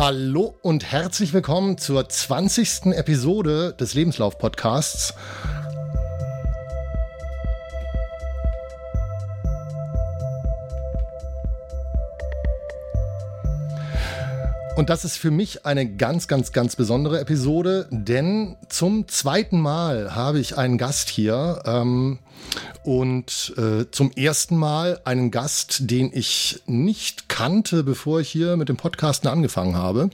Hallo und herzlich willkommen zur 20. Episode des Lebenslauf-Podcasts. Und das ist für mich eine ganz, ganz, ganz besondere Episode, denn zum zweiten Mal habe ich einen Gast hier ähm, und äh, zum ersten Mal einen Gast, den ich nicht kannte, bevor ich hier mit dem Podcasten angefangen habe.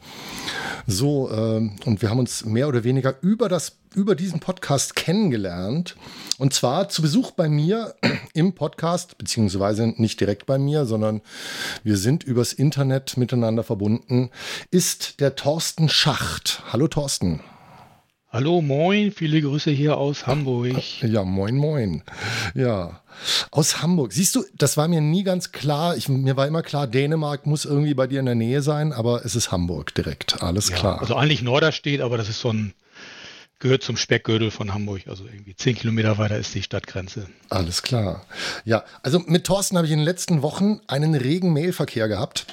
So, äh, und wir haben uns mehr oder weniger über das über diesen Podcast kennengelernt. Und zwar zu Besuch bei mir im Podcast, beziehungsweise nicht direkt bei mir, sondern wir sind übers Internet miteinander verbunden, ist der Thorsten Schacht. Hallo Thorsten. Hallo, moin, viele Grüße hier aus Hamburg. Ja, moin, moin. Ja, aus Hamburg. Siehst du, das war mir nie ganz klar. Ich, mir war immer klar, Dänemark muss irgendwie bei dir in der Nähe sein, aber es ist Hamburg direkt. Alles ja, klar. Also eigentlich Norderstedt, aber das ist so ein gehört zum Speckgürtel von Hamburg. Also irgendwie zehn Kilometer weiter ist die Stadtgrenze. Alles klar. Ja, also mit Thorsten habe ich in den letzten Wochen einen regen Mailverkehr gehabt.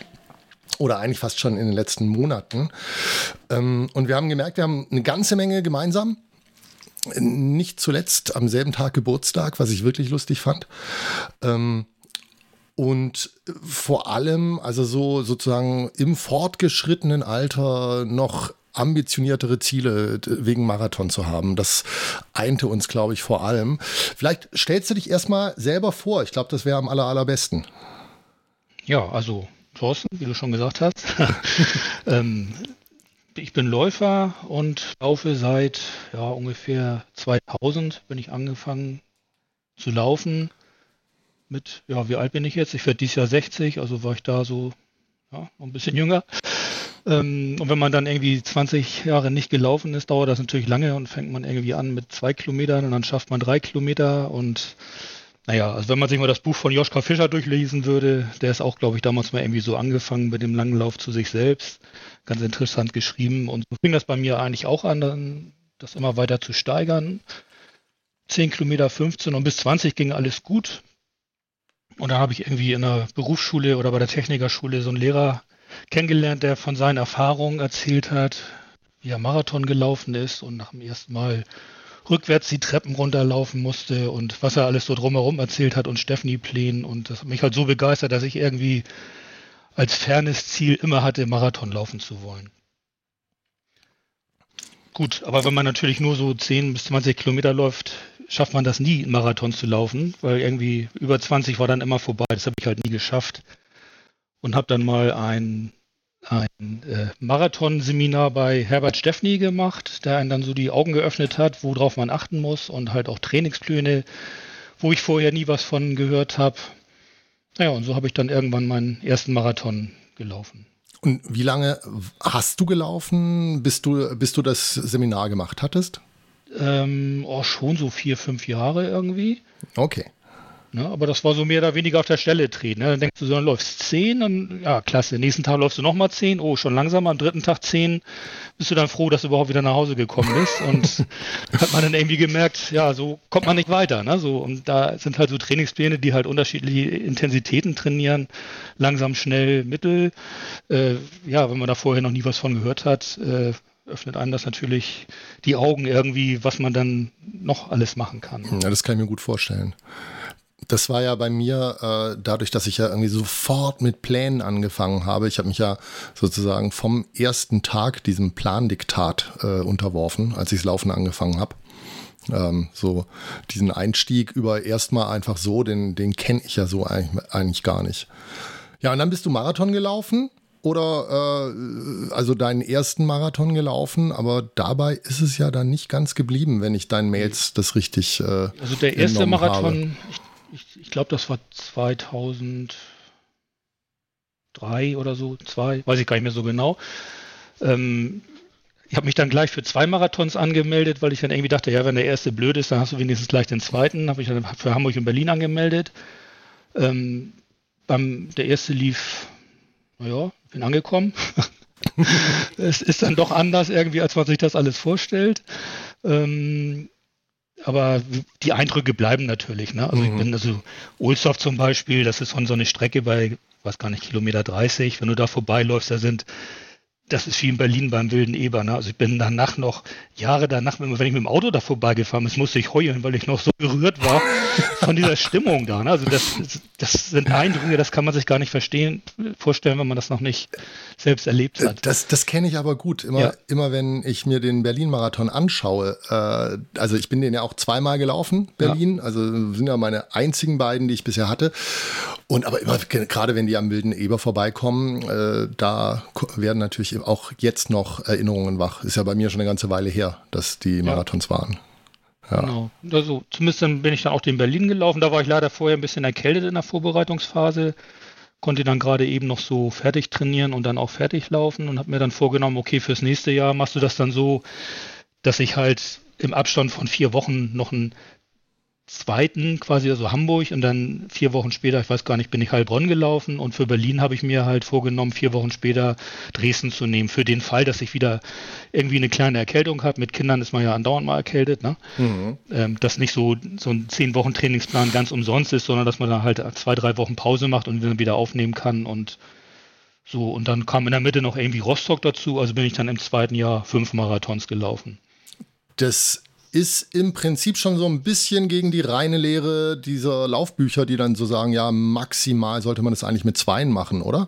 Oder eigentlich fast schon in den letzten Monaten. Ähm, und wir haben gemerkt, wir haben eine ganze Menge gemeinsam. Nicht zuletzt am selben Tag Geburtstag, was ich wirklich lustig fand. Ähm, und vor allem, also so sozusagen im fortgeschrittenen Alter noch ambitioniertere Ziele wegen Marathon zu haben. Das einte uns, glaube ich, vor allem. Vielleicht stellst du dich erstmal selber vor. Ich glaube, das wäre am aller, allerbesten. Ja, also Thorsten, wie du schon gesagt hast. ähm, ich bin Läufer und laufe seit ja, ungefähr 2000 bin ich angefangen zu laufen. Mit, ja, wie alt bin ich jetzt? Ich werde dieses Jahr 60, also war ich da so ja, ein bisschen jünger. Ähm, und wenn man dann irgendwie 20 Jahre nicht gelaufen ist, dauert das natürlich lange und fängt man irgendwie an mit zwei Kilometern und dann schafft man drei Kilometer und naja, also wenn man sich mal das Buch von Joschka Fischer durchlesen würde, der ist auch, glaube ich, damals mal irgendwie so angefangen mit dem langen Lauf zu sich selbst. Ganz interessant geschrieben. Und so fing das bei mir eigentlich auch an, das immer weiter zu steigern. 10 Kilometer, 15 und bis 20 ging alles gut. Und dann habe ich irgendwie in der Berufsschule oder bei der Technikerschule so einen Lehrer kennengelernt, der von seinen Erfahrungen erzählt hat, wie er Marathon gelaufen ist und nach dem ersten Mal rückwärts die Treppen runterlaufen musste und was er alles so drumherum erzählt hat und Stephanie Plänen und das hat mich halt so begeistert, dass ich irgendwie als fernes Ziel immer hatte, Marathon laufen zu wollen. Gut, aber wenn man natürlich nur so 10 bis 20 Kilometer läuft, schafft man das nie, einen Marathon zu laufen, weil irgendwie über 20 war dann immer vorbei. Das habe ich halt nie geschafft und habe dann mal ein, ein äh, Marathonseminar bei Herbert Steffny gemacht, der einen dann so die Augen geöffnet hat, worauf man achten muss und halt auch Trainingspläne, wo ich vorher nie was von gehört habe. Naja, und so habe ich dann irgendwann meinen ersten Marathon gelaufen. Und wie lange hast du gelaufen, bis du, bis du das Seminar gemacht hattest? Ähm, oh, schon so vier, fünf Jahre irgendwie. Okay. Ne? Aber das war so mehr oder weniger auf der Stelle drehen. Ne? Dann denkst du, so, dann läufst zehn, dann, ja, klasse. Nächsten Tag läufst du nochmal zehn, oh, schon langsam, am dritten Tag zehn, bist du dann froh, dass du überhaupt wieder nach Hause gekommen bist. Und hat man dann irgendwie gemerkt, ja, so kommt man nicht weiter. Ne? So, und da sind halt so Trainingspläne, die halt unterschiedliche Intensitäten trainieren. Langsam, schnell, mittel. Äh, ja, wenn man da vorher noch nie was von gehört hat, äh, öffnet einem das natürlich die Augen irgendwie, was man dann noch alles machen kann. Ja, das kann ich mir gut vorstellen. Das war ja bei mir äh, dadurch, dass ich ja irgendwie sofort mit Plänen angefangen habe. Ich habe mich ja sozusagen vom ersten Tag diesem Plandiktat äh, unterworfen, als ich das Laufen angefangen habe. Ähm, so diesen Einstieg über erstmal einfach so, den, den kenne ich ja so eigentlich, eigentlich gar nicht. Ja, und dann bist du Marathon gelaufen oder äh, also deinen ersten Marathon gelaufen, aber dabei ist es ja dann nicht ganz geblieben, wenn ich deinen Mails das richtig. Äh, also der erste Marathon, habe. ich ich, ich glaube, das war 2003 oder so, zwei, weiß ich gar nicht mehr so genau. Ähm, ich habe mich dann gleich für zwei Marathons angemeldet, weil ich dann irgendwie dachte, ja, wenn der erste blöd ist, dann hast du wenigstens gleich den zweiten. Habe ich dann für Hamburg und Berlin angemeldet. Ähm, beim, der erste lief, naja, bin angekommen. es ist dann doch anders irgendwie, als man sich das alles vorstellt. Ähm, aber die Eindrücke bleiben natürlich. Ne? Also mhm. ich bin also Ohlsdorf zum Beispiel, das ist schon so eine Strecke bei, weiß gar nicht, Kilometer 30. Wenn du da vorbeiläufst, da sind das ist wie in Berlin beim Wilden Eber. Ne? Also ich bin danach noch, Jahre danach, wenn ich mit dem Auto da vorbeigefahren bin, musste ich heulen, weil ich noch so gerührt war von dieser Stimmung da. Ne? Also das, das sind Eindrücke, das kann man sich gar nicht verstehen, vorstellen, wenn man das noch nicht selbst erlebt hat. Das, das kenne ich aber gut. Immer, ja. immer wenn ich mir den Berlin-Marathon anschaue, äh, also ich bin den ja auch zweimal gelaufen, Berlin, ja. also sind ja meine einzigen beiden, die ich bisher hatte. Und aber immer, gerade wenn die am Wilden Eber vorbeikommen, äh, da werden natürlich auch jetzt noch Erinnerungen wach. Ist ja bei mir schon eine ganze Weile her, dass die Marathons ja. waren. Ja. Genau. Also zumindest dann bin ich dann auch in Berlin gelaufen. Da war ich leider vorher ein bisschen erkältet in der Vorbereitungsphase. Konnte dann gerade eben noch so fertig trainieren und dann auch fertig laufen und habe mir dann vorgenommen, okay, fürs nächste Jahr machst du das dann so, dass ich halt im Abstand von vier Wochen noch ein zweiten quasi, also Hamburg und dann vier Wochen später, ich weiß gar nicht, bin ich Heilbronn gelaufen und für Berlin habe ich mir halt vorgenommen, vier Wochen später Dresden zu nehmen, für den Fall, dass ich wieder irgendwie eine kleine Erkältung habe. Mit Kindern ist man ja andauernd mal erkältet, ne? Mhm. Ähm, dass nicht so, so ein zehn Wochen Trainingsplan ganz umsonst ist, sondern dass man dann halt zwei, drei Wochen Pause macht und dann wieder aufnehmen kann und so. Und dann kam in der Mitte noch irgendwie Rostock dazu, also bin ich dann im zweiten Jahr fünf Marathons gelaufen. Das ist im Prinzip schon so ein bisschen gegen die reine Lehre dieser Laufbücher, die dann so sagen, ja, maximal sollte man das eigentlich mit zweien machen, oder?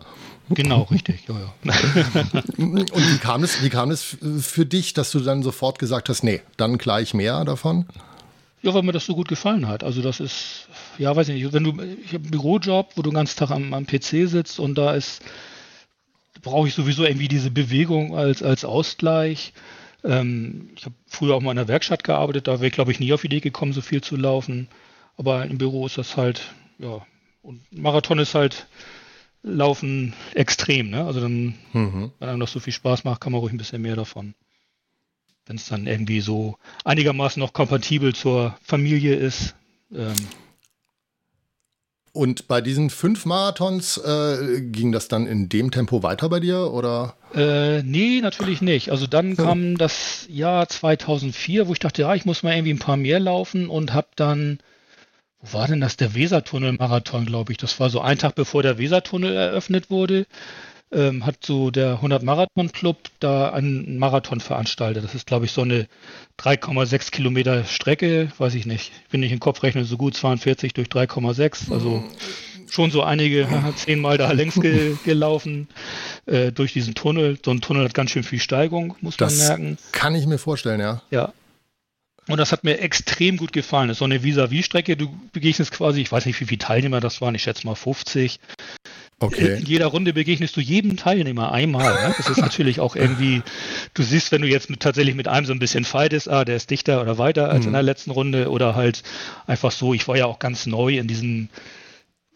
Genau, richtig, ja, ja. Und wie kam, es, wie kam es für dich, dass du dann sofort gesagt hast, nee, dann gleich mehr davon? Ja, weil mir das so gut gefallen hat. Also das ist, ja, weiß ich nicht, wenn du, ich habe einen Bürojob, wo du den ganzen Tag am, am PC sitzt und da ist, brauche ich sowieso irgendwie diese Bewegung als, als Ausgleich. Ähm, ich habe früher auch mal in der Werkstatt gearbeitet, da wäre ich, glaube ich, nie auf die Idee gekommen, so viel zu laufen. Aber im Büro ist das halt, ja, und Marathon ist halt Laufen extrem, ne? Also dann, mhm. wenn einem das so viel Spaß macht, kann man ruhig ein bisschen mehr davon. Wenn es dann irgendwie so einigermaßen noch kompatibel zur Familie ist. Ähm, und bei diesen fünf Marathons äh, ging das dann in dem Tempo weiter bei dir oder? Äh, nee, natürlich nicht. Also dann kam das Jahr 2004, wo ich dachte, ja, ich muss mal irgendwie ein paar mehr laufen und habe dann, wo war denn das, der Wesertunnel-Marathon, glaube ich. Das war so ein Tag bevor der Wesertunnel eröffnet wurde ähm, hat so der 100 Marathon Club da einen Marathon veranstaltet. Das ist, glaube ich, so eine 3,6 Kilometer Strecke, weiß ich nicht. Bin ich im Kopf rechne so gut 42 durch 3,6, also schon so einige zehnmal da längs ge gelaufen äh, durch diesen Tunnel. So ein Tunnel hat ganz schön viel Steigung, muss das man merken. Kann ich mir vorstellen, ja. Ja. Und das hat mir extrem gut gefallen. Das ist so eine Vis-à-vis-Strecke. Du begegnest quasi, ich weiß nicht, wie viele Teilnehmer das waren, ich schätze mal 50. Okay. In jeder Runde begegnest du jedem Teilnehmer einmal. Ne? Das ist natürlich auch irgendwie, du siehst, wenn du jetzt mit, tatsächlich mit einem so ein bisschen fightest, ah, der ist dichter oder weiter als mhm. in der letzten Runde oder halt einfach so, ich war ja auch ganz neu in diesen,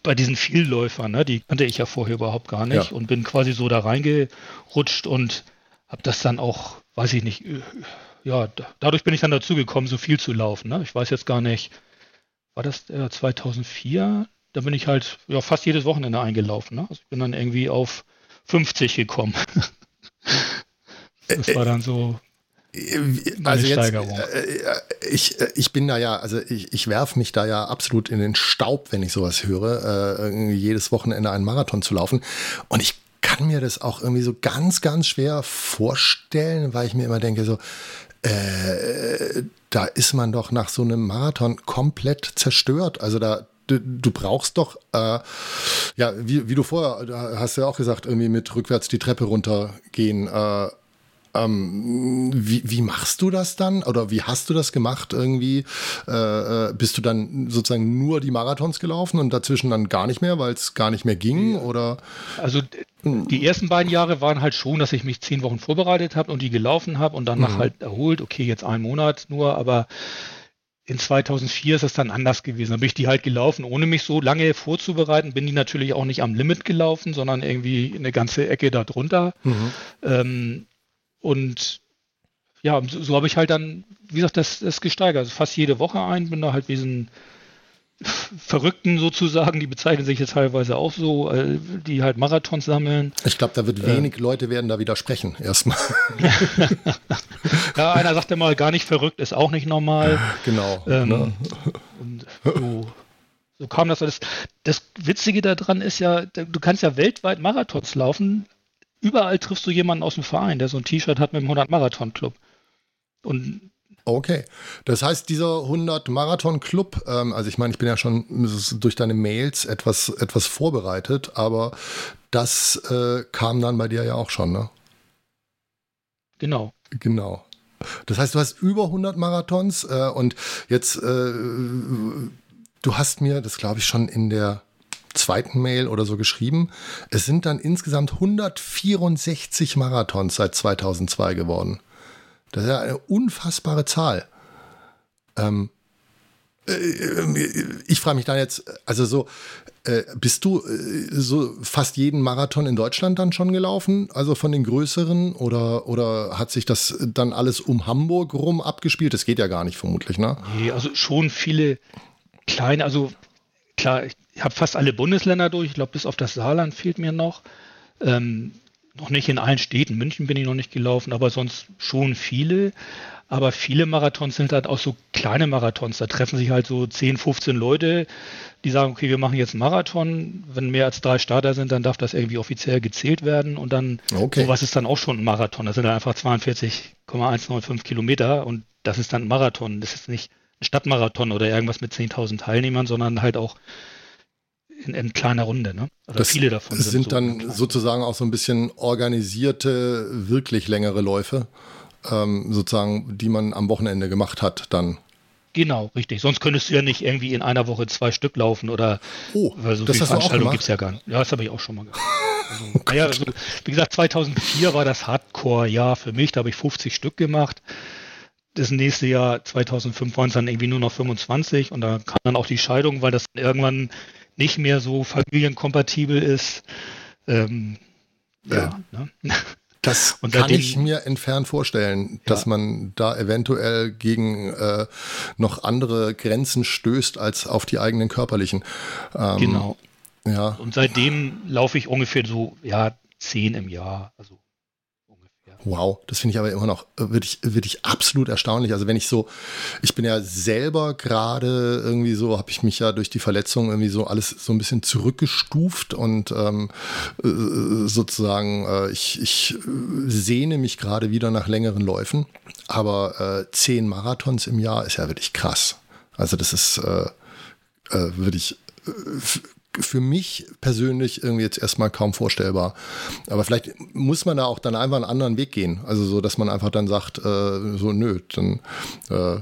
bei diesen Vielläufern, ne? die kannte ich ja vorher überhaupt gar nicht ja. und bin quasi so da reingerutscht und habe das dann auch, weiß ich nicht, ja, dadurch bin ich dann dazu gekommen, so viel zu laufen. Ne? Ich weiß jetzt gar nicht, war das äh, 2004? da bin ich halt ja, fast jedes Wochenende eingelaufen. Ne? Also ich bin dann irgendwie auf 50 gekommen. das war dann so also jetzt, äh, ich, ich bin da ja, also ich, ich werfe mich da ja absolut in den Staub, wenn ich sowas höre, äh, jedes Wochenende einen Marathon zu laufen. Und ich kann mir das auch irgendwie so ganz, ganz schwer vorstellen, weil ich mir immer denke, so, äh, da ist man doch nach so einem Marathon komplett zerstört. Also da, du, brauchst doch, äh, ja, wie, wie du vorher hast ja auch gesagt, irgendwie mit rückwärts die Treppe runtergehen. Äh, ähm, wie, wie machst du das dann? Oder wie hast du das gemacht irgendwie? Äh, äh bist du dann sozusagen nur die Marathons gelaufen und dazwischen dann gar nicht mehr, weil es gar nicht mehr ging? Oder? Also die ersten beiden Jahre waren halt schon, dass ich mich zehn Wochen vorbereitet habe und die gelaufen habe und danach mhm. halt erholt. Okay, jetzt einen Monat nur, aber in 2004 ist es dann anders gewesen. Da bin ich die halt gelaufen, ohne mich so lange vorzubereiten. Bin die natürlich auch nicht am Limit gelaufen, sondern irgendwie eine ganze Ecke darunter. Mhm. Ähm, und ja, so, so habe ich halt dann, wie gesagt, das, das gesteigert. Also fast jede Woche ein, bin da halt wie so ein Verrückten sozusagen, die bezeichnen sich jetzt teilweise auch so, äh, die halt Marathons sammeln. Ich glaube, da wird wenig äh, Leute werden da widersprechen, erstmal. ja, einer sagt immer, gar nicht verrückt ist auch nicht normal. Genau. Ähm, ne? Und so, so kam das alles. Das Witzige daran ist ja, du kannst ja weltweit Marathons laufen, überall triffst du jemanden aus dem Verein, der so ein T-Shirt hat mit dem 100 Marathon Club. Und Okay, das heißt, dieser 100 Marathon Club, ähm, also ich meine, ich bin ja schon durch deine Mails etwas, etwas vorbereitet, aber das äh, kam dann bei dir ja auch schon, ne? Genau. Genau. Das heißt, du hast über 100 Marathons äh, und jetzt, äh, du hast mir, das glaube ich schon in der zweiten Mail oder so geschrieben, es sind dann insgesamt 164 Marathons seit 2002 geworden. Das ist ja eine unfassbare Zahl. Ähm, äh, ich frage mich dann jetzt, also so, äh, bist du äh, so fast jeden Marathon in Deutschland dann schon gelaufen? Also von den größeren oder, oder hat sich das dann alles um Hamburg rum abgespielt? Das geht ja gar nicht vermutlich, ne? Nee, also schon viele kleine, also klar, ich habe fast alle Bundesländer durch. Ich glaube, bis auf das Saarland fehlt mir noch. Ähm, noch nicht in allen Städten. München bin ich noch nicht gelaufen, aber sonst schon viele. Aber viele Marathons sind halt auch so kleine Marathons. Da treffen sich halt so 10, 15 Leute, die sagen, okay, wir machen jetzt einen Marathon. Wenn mehr als drei Starter sind, dann darf das irgendwie offiziell gezählt werden. Und dann, okay. sowas ist dann auch schon ein Marathon. Das sind dann einfach 42,195 Kilometer und das ist dann ein Marathon. Das ist nicht ein Stadtmarathon oder irgendwas mit 10.000 Teilnehmern, sondern halt auch in, in kleiner Runde. Ne? Oder das viele davon sind, sind so dann sozusagen auch so ein bisschen organisierte, wirklich längere Läufe, ähm, sozusagen, die man am Wochenende gemacht hat, dann. Genau, richtig. Sonst könntest du ja nicht irgendwie in einer Woche zwei Stück laufen oder oh, weil so das viele Veranstaltungen gibt es ja gar nicht. Ja, das habe ich auch schon mal gemacht. Also, oh naja, also, wie gesagt, 2004 war das Hardcore-Jahr für mich. Da habe ich 50 Stück gemacht. Das nächste Jahr, 2005, waren es dann irgendwie nur noch 25 und da kam dann auch die Scheidung, weil das irgendwann nicht mehr so familienkompatibel ist. Ähm, ja. ja ne? Das und kann ich mir entfernt vorstellen, dass ja. man da eventuell gegen äh, noch andere Grenzen stößt als auf die eigenen körperlichen. Ähm, genau. Ja. Und seitdem laufe ich ungefähr so, ja, zehn im Jahr. Also Wow, das finde ich aber immer noch äh, wirklich, wirklich absolut erstaunlich. Also wenn ich so, ich bin ja selber gerade irgendwie so, habe ich mich ja durch die Verletzung irgendwie so alles so ein bisschen zurückgestuft und ähm, äh, sozusagen, äh, ich, ich sehne mich gerade wieder nach längeren Läufen. Aber äh, zehn Marathons im Jahr ist ja wirklich krass. Also das ist äh, äh, wirklich für mich persönlich irgendwie jetzt erstmal kaum vorstellbar. Aber vielleicht muss man da auch dann einfach einen anderen Weg gehen. Also so, dass man einfach dann sagt, äh, so nö, dann äh,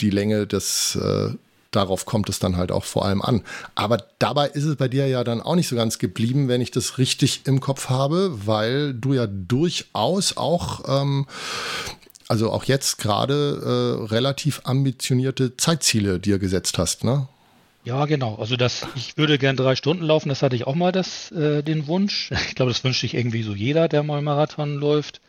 die Länge des äh, darauf kommt es dann halt auch vor allem an. Aber dabei ist es bei dir ja dann auch nicht so ganz geblieben, wenn ich das richtig im Kopf habe, weil du ja durchaus auch, ähm, also auch jetzt gerade äh, relativ ambitionierte Zeitziele dir gesetzt hast, ne? Ja, genau. Also das, ich würde gern drei Stunden laufen, das hatte ich auch mal das, äh, den Wunsch. Ich glaube, das wünscht sich irgendwie so jeder, der mal Marathon läuft.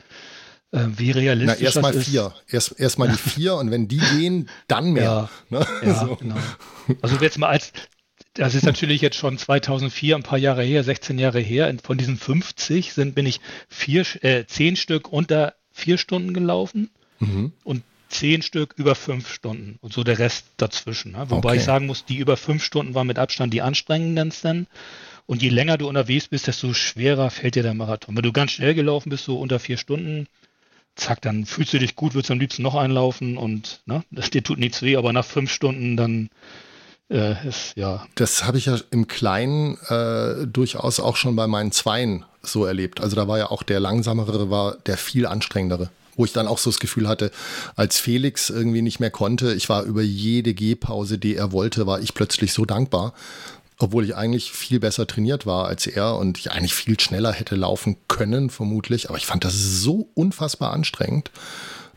Äh, wie realistisch Na, erst mal vier. Erst, erst mal die vier und wenn die gehen, dann mehr. Ja, ne? ja so. genau. Also jetzt mal als, das ist natürlich jetzt schon 2004, ein paar Jahre her, 16 Jahre her. Von diesen 50 sind, bin ich vier, äh, zehn Stück unter vier Stunden gelaufen. Mhm. Und zehn Stück über fünf Stunden und so der Rest dazwischen. Ne? Wobei okay. ich sagen muss, die über fünf Stunden waren mit Abstand die anstrengendsten. Und je länger du unterwegs bist, desto schwerer fällt dir der Marathon. Wenn du ganz schnell gelaufen bist, so unter vier Stunden, zack, dann fühlst du dich gut, würdest am liebsten noch einlaufen und ne, das dir tut nichts weh, aber nach fünf Stunden dann äh, ist ja. Das habe ich ja im Kleinen äh, durchaus auch schon bei meinen Zweien so erlebt. Also da war ja auch der langsamere, war der viel anstrengendere wo ich dann auch so das Gefühl hatte, als Felix irgendwie nicht mehr konnte, ich war über jede Gehpause, die er wollte, war ich plötzlich so dankbar, obwohl ich eigentlich viel besser trainiert war als er und ich eigentlich viel schneller hätte laufen können, vermutlich. Aber ich fand das so unfassbar anstrengend.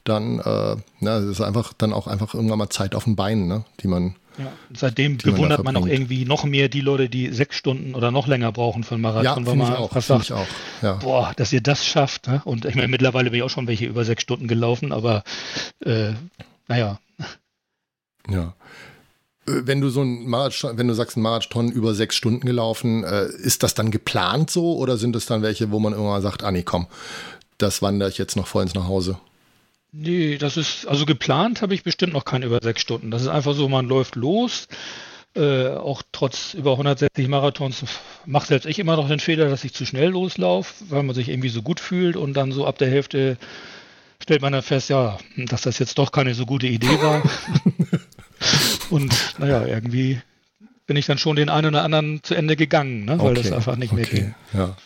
Dann, äh, na, das ist einfach dann auch einfach irgendwann mal Zeit auf den Beinen, ne, die man ja, seitdem bewundert man, man auch irgendwie noch mehr die Leute, die sechs Stunden oder noch länger brauchen für einen Marathon, ja, weil man ich auch, sagt, ich auch. Ja. boah, dass ihr das schafft. Ne? Und ich meine, mittlerweile bin ich auch schon welche über sechs Stunden gelaufen, aber äh, naja. Ja. Äh, wenn du so ein Marathon, wenn du sagst, ein Marathon über sechs Stunden gelaufen, äh, ist das dann geplant so oder sind es dann welche, wo man immer sagt, ah nee, komm, das wandere ich jetzt noch vollends nach Hause? Nee, das ist, also geplant habe ich bestimmt noch keine über sechs Stunden. Das ist einfach so, man läuft los, Äh, auch trotz über 160 Marathons mache selbst ich immer noch den Fehler, dass ich zu schnell loslaufe, weil man sich irgendwie so gut fühlt und dann so ab der Hälfte stellt man dann fest, ja, dass das jetzt doch keine so gute Idee war. und naja, irgendwie bin ich dann schon den einen oder anderen zu Ende gegangen, ne? weil okay, das einfach nicht mehr ging. Ja.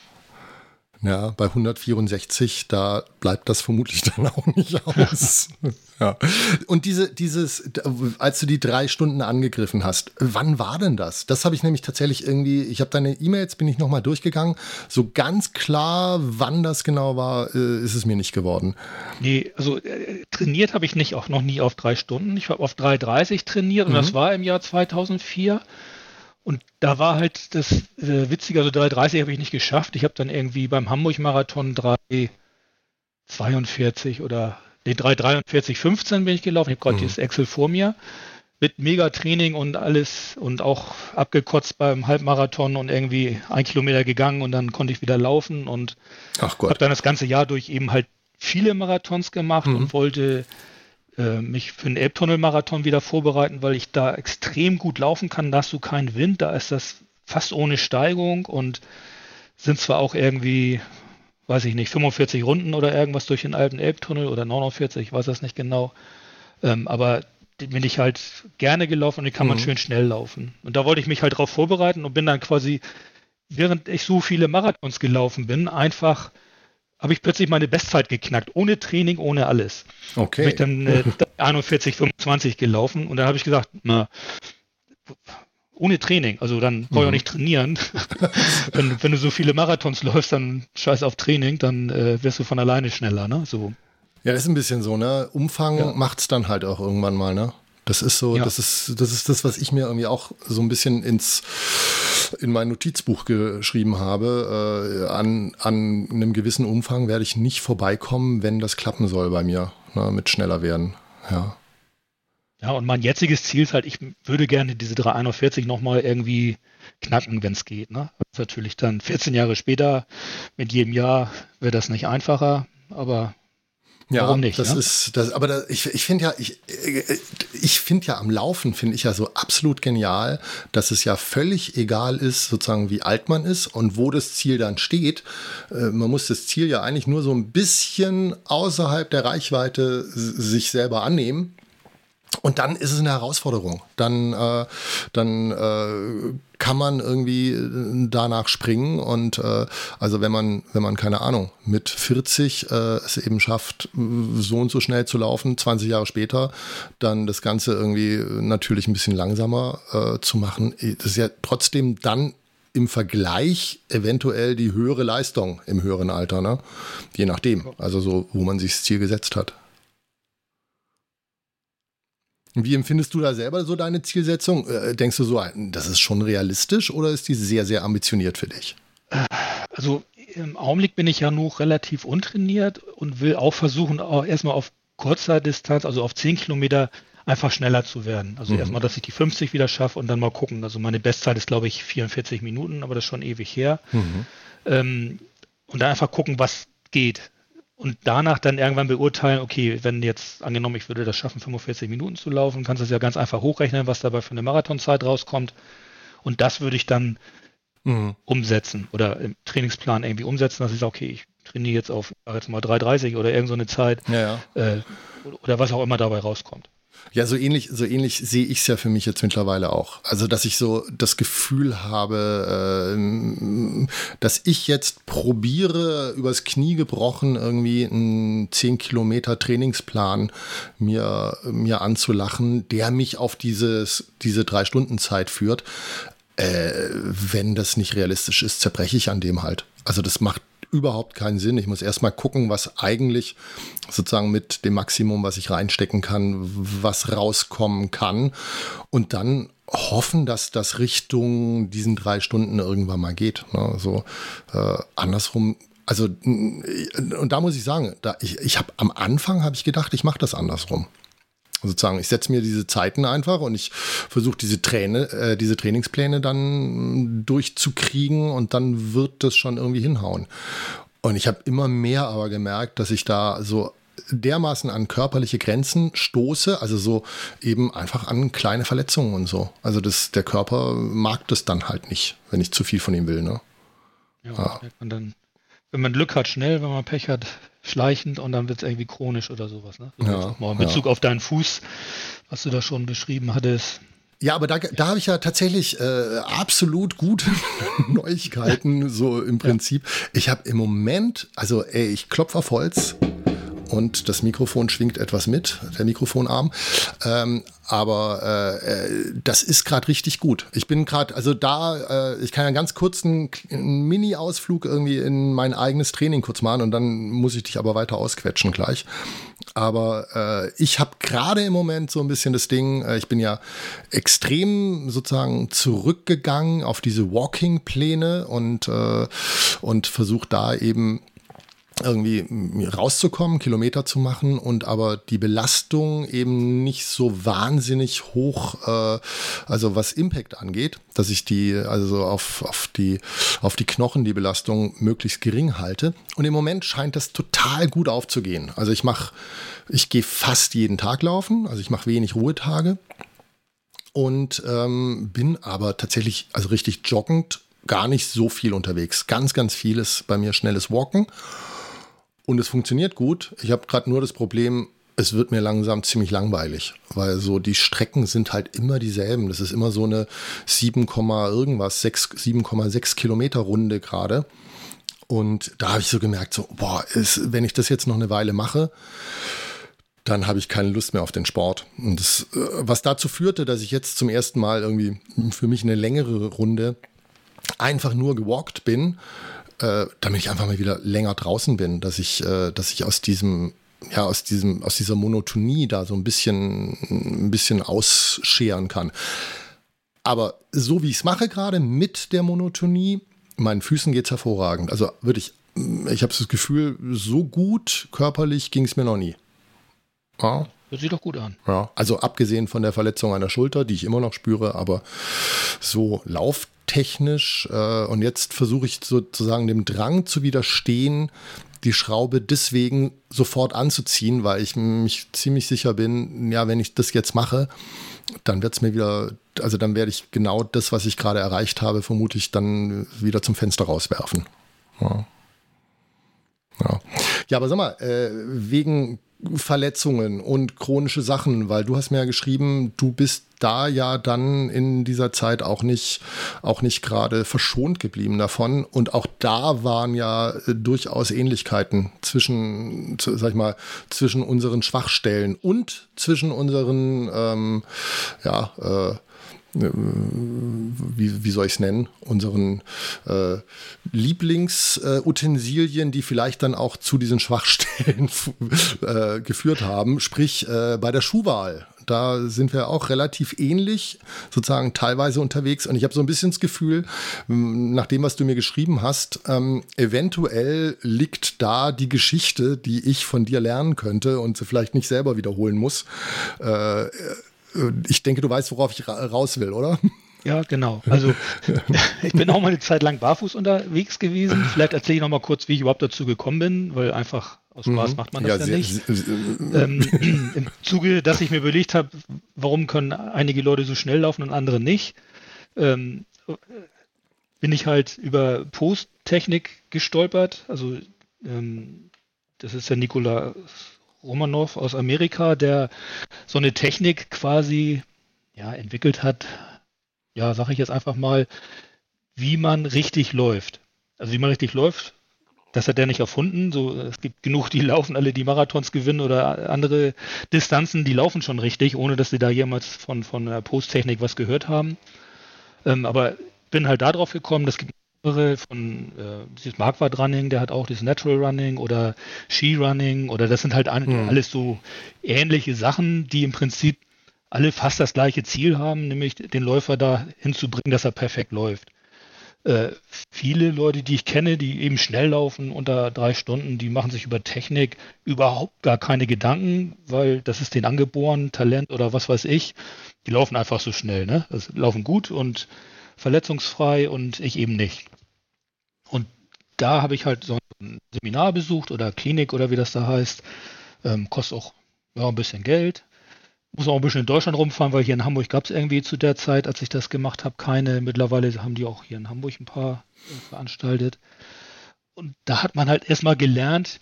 Ja, bei 164, da bleibt das vermutlich dann auch nicht aus. ja. Und diese, dieses, als du die drei Stunden angegriffen hast, wann war denn das? Das habe ich nämlich tatsächlich irgendwie, ich habe deine E-Mails, bin ich nochmal durchgegangen. So ganz klar, wann das genau war, äh, ist es mir nicht geworden. Nee, also äh, trainiert habe ich nicht, auch noch nie auf drei Stunden. Ich habe auf 3,30 trainiert und mhm. das war im Jahr 2004. Und da war halt das äh, Witzige, also 3,30 habe ich nicht geschafft. Ich habe dann irgendwie beim Hamburg-Marathon 3,42 oder nee, 3,43,15 bin ich gelaufen. Ich habe gerade mhm. dieses Excel vor mir mit Mega-Training und alles und auch abgekotzt beim Halbmarathon und irgendwie ein Kilometer gegangen und dann konnte ich wieder laufen und habe dann das ganze Jahr durch eben halt viele Marathons gemacht mhm. und wollte äh, mich für den Elbtunnel-Marathon wieder vorbereiten, weil ich da extrem gut laufen kann. Da hast du keinen Wind, da ist das fast ohne Steigung und sind zwar auch irgendwie, weiß ich nicht, 45 Runden oder irgendwas durch den alten Elbtunnel oder 49, ich weiß das nicht genau. Ähm, aber bin ich halt gerne gelaufen und die kann man mhm. schön schnell laufen. Und da wollte ich mich halt drauf vorbereiten und bin dann quasi, während ich so viele Marathons gelaufen bin, einfach habe ich plötzlich meine Bestzeit geknackt, ohne Training, ohne alles. Okay. Bin ich dann äh, 41, 25 gelaufen und dann habe ich gesagt, na, ohne Training, also dann brauche ich auch mhm. nicht trainieren. wenn, wenn, du so viele Marathons läufst, dann scheiß auf Training, dann äh, wirst du von alleine schneller, ne? So. Ja, ist ein bisschen so, ne? Umfang ja. macht's dann halt auch irgendwann mal, ne? Das ist so, ja. das ist, das ist das, was ich mir irgendwie auch so ein bisschen ins in mein Notizbuch geschrieben habe. Äh, an, an einem gewissen Umfang werde ich nicht vorbeikommen, wenn das klappen soll bei mir, ne, mit schneller werden. Ja. Ja, und mein jetziges Ziel ist halt, ich würde gerne diese 341 nochmal irgendwie knacken, wenn es geht. Ne? natürlich dann 14 Jahre später, mit jedem Jahr wird das nicht einfacher, aber ja, Warum nicht? Das ne? ist, das, aber da, ich, ich finde ja, ich, ich finde ja am Laufen finde ich ja so absolut genial, dass es ja völlig egal ist, sozusagen wie alt man ist und wo das Ziel dann steht. Äh, man muss das Ziel ja eigentlich nur so ein bisschen außerhalb der Reichweite sich selber annehmen. Und dann ist es eine Herausforderung. Dann, äh, dann äh, kann man irgendwie äh, danach springen. Und äh, also wenn man, wenn man, keine Ahnung, mit 40 äh, es eben schafft, so und so schnell zu laufen, 20 Jahre später, dann das Ganze irgendwie natürlich ein bisschen langsamer äh, zu machen, das ist ja trotzdem dann im Vergleich eventuell die höhere Leistung im höheren Alter, ne? Je nachdem. Also so, wo man sich das Ziel gesetzt hat. Wie empfindest du da selber so deine Zielsetzung? Äh, denkst du so, das ist schon realistisch oder ist die sehr, sehr ambitioniert für dich? Also im Augenblick bin ich ja noch relativ untrainiert und will auch versuchen, auch erstmal auf kurzer Distanz, also auf 10 Kilometer, einfach schneller zu werden. Also mhm. erstmal, dass ich die 50 wieder schaffe und dann mal gucken. Also meine Bestzeit ist, glaube ich, 44 Minuten, aber das ist schon ewig her. Mhm. Ähm, und dann einfach gucken, was geht und danach dann irgendwann beurteilen, okay, wenn jetzt angenommen, ich würde das schaffen, 45 Minuten zu laufen, kannst du es ja ganz einfach hochrechnen, was dabei für eine Marathonzeit rauskommt. Und das würde ich dann mhm. umsetzen oder im Trainingsplan irgendwie umsetzen, dass ich sage, okay, ich trainiere jetzt auf, jetzt mal 3,30 oder irgend so eine Zeit ja, ja. Äh, oder was auch immer dabei rauskommt. Ja, so ähnlich, so ähnlich sehe ich es ja für mich jetzt mittlerweile auch. Also, dass ich so das Gefühl habe, äh, dass ich jetzt probiere, übers Knie gebrochen, irgendwie einen 10 Kilometer Trainingsplan mir, mir anzulachen, der mich auf dieses, diese drei Stunden Zeit führt. Äh, wenn das nicht realistisch ist, zerbreche ich an dem halt. Also das macht überhaupt keinen Sinn. Ich muss erstmal gucken, was eigentlich sozusagen mit dem Maximum, was ich reinstecken kann, was rauskommen kann. Und dann hoffen, dass das Richtung diesen drei Stunden irgendwann mal geht. Ne? So äh, andersrum. Also und da muss ich sagen, da ich, ich habe am Anfang habe ich gedacht, ich mache das andersrum sozusagen, ich setze mir diese Zeiten einfach und ich versuche diese Träne, äh, diese Trainingspläne dann durchzukriegen und dann wird das schon irgendwie hinhauen. Und ich habe immer mehr aber gemerkt, dass ich da so dermaßen an körperliche Grenzen stoße, also so eben einfach an kleine Verletzungen und so. Also das, der Körper mag das dann halt nicht, wenn ich zu viel von ihm will. Ne? Ja, ja. man dann, wenn man Glück hat, schnell, wenn man Pech hat, schleichend und dann wird es irgendwie chronisch oder sowas. Ne? So ja, mal in Bezug ja. auf deinen Fuß, was du da schon beschrieben hattest. Ja, aber da, da habe ich ja tatsächlich äh, absolut gute Neuigkeiten, so im Prinzip. Ich habe im Moment, also ey, ich klopfe auf Holz und das Mikrofon schwingt etwas mit, der Mikrofonarm. Ähm, aber äh, äh das ist gerade richtig gut. Ich bin gerade, also da, äh, ich kann ja ganz kurz einen, Mini-Ausflug irgendwie in mein eigenes Training kurz machen und dann muss ich dich aber weiter ausquetschen gleich. Aber äh, ich habe gerade im Moment so ein bisschen das Ding, äh, ich bin ja extrem sozusagen zurückgegangen auf diese Walking-Pläne und, äh, und versuche da eben irgendwie rauszukommen, Kilometer zu machen und aber die Belastung eben nicht so wahnsinnig hoch, äh, also was Impact angeht, dass ich die, also auf, auf die, auf die Knochen die Belastung möglichst gering halte. Und im Moment scheint das total gut aufzugehen. Also ich mache, ich gehe fast jeden Tag laufen, also ich mache wenig Ruhetage und ähm, bin aber tatsächlich, also richtig joggend, gar nicht so viel unterwegs. Ganz, ganz vieles bei mir schnelles Walken. Und es funktioniert gut. Ich habe gerade nur das Problem, es wird mir langsam ziemlich langweilig, weil so die Strecken sind halt immer dieselben. Das ist immer so eine 7, irgendwas, 7,6 Kilometer Runde gerade. Und da habe ich so gemerkt, so, boah, ist, wenn ich das jetzt noch eine Weile mache, dann habe ich keine Lust mehr auf den Sport. Und das, äh, was dazu führte, dass ich jetzt zum ersten Mal irgendwie für mich eine längere Runde einfach nur gewalkt bin, äh, damit ich einfach mal wieder länger draußen bin, dass ich, äh, dass ich aus diesem ja, aus diesem, aus dieser Monotonie da so ein bisschen, ein bisschen ausscheren kann. Aber so wie ich es mache gerade mit der Monotonie, meinen Füßen geht es hervorragend. Also wirklich, ich habe das Gefühl, so gut körperlich ging es mir noch nie. Ja. Hört sich doch gut an. Ja, also abgesehen von der Verletzung an der Schulter, die ich immer noch spüre, aber so Lauf technisch äh, und jetzt versuche ich sozusagen dem Drang zu widerstehen, die Schraube deswegen sofort anzuziehen, weil ich mich ziemlich sicher bin, ja, wenn ich das jetzt mache, dann wird es mir wieder, also dann werde ich genau das, was ich gerade erreicht habe, vermutlich dann wieder zum Fenster rauswerfen. Ja. Ja, ja aber sag mal, äh, wegen Verletzungen und chronische Sachen, weil du hast mir ja geschrieben, du bist da ja dann in dieser Zeit auch nicht, auch nicht gerade verschont geblieben davon. Und auch da waren ja äh, durchaus Ähnlichkeiten zwischen, sag ich mal, zwischen unseren Schwachstellen und zwischen unseren, ähm, ja, äh, wie, wie soll ich es nennen, unseren äh, Lieblingsutensilien, äh, die vielleicht dann auch zu diesen Schwachstellen äh, geführt haben, sprich äh, bei der Schuhwahl. Da sind wir auch relativ ähnlich, sozusagen teilweise unterwegs. Und ich habe so ein bisschen das Gefühl, nach dem, was du mir geschrieben hast, ähm, eventuell liegt da die Geschichte, die ich von dir lernen könnte und sie vielleicht nicht selber wiederholen muss. Äh, ich denke, du weißt, worauf ich raus will, oder? Ja, genau. Also ich bin auch mal eine Zeit lang barfuß unterwegs gewesen. Vielleicht erzähle ich noch mal kurz, wie ich überhaupt dazu gekommen bin, weil einfach aus Spaß mhm. macht man das ja, ja nicht. Ähm, Im Zuge, dass ich mir überlegt habe, warum können einige Leute so schnell laufen und andere nicht, ähm, bin ich halt über Posttechnik gestolpert. Also ähm, das ist der Nikola Romanov aus Amerika, der so eine Technik quasi ja, entwickelt hat, ja, sage ich jetzt einfach mal, wie man richtig läuft. Also wie man richtig läuft, das hat er nicht erfunden. So, es gibt genug, die laufen alle, die Marathons gewinnen oder andere Distanzen, die laufen schon richtig, ohne dass sie da jemals von, von der Posttechnik was gehört haben. Ähm, aber bin halt darauf gekommen, das gibt von äh, dieses Marquardt Running, der hat auch das Natural Running oder Ski Running oder das sind halt an, mhm. alles so ähnliche Sachen, die im Prinzip alle fast das gleiche Ziel haben, nämlich den Läufer da hinzubringen, dass er perfekt läuft. Äh, viele Leute, die ich kenne, die eben schnell laufen unter drei Stunden, die machen sich über Technik überhaupt gar keine Gedanken, weil das ist den angeboren Talent oder was weiß ich. Die laufen einfach so schnell, ne? Das laufen gut und verletzungsfrei und ich eben nicht. Und da habe ich halt so ein Seminar besucht oder Klinik oder wie das da heißt, Ähm, kostet auch ja, ein bisschen Geld. Muss auch ein bisschen in Deutschland rumfahren, weil hier in Hamburg gab es irgendwie zu der Zeit, als ich das gemacht habe, keine. Mittlerweile haben die auch hier in Hamburg ein paar äh, veranstaltet. Und da hat man halt erstmal gelernt,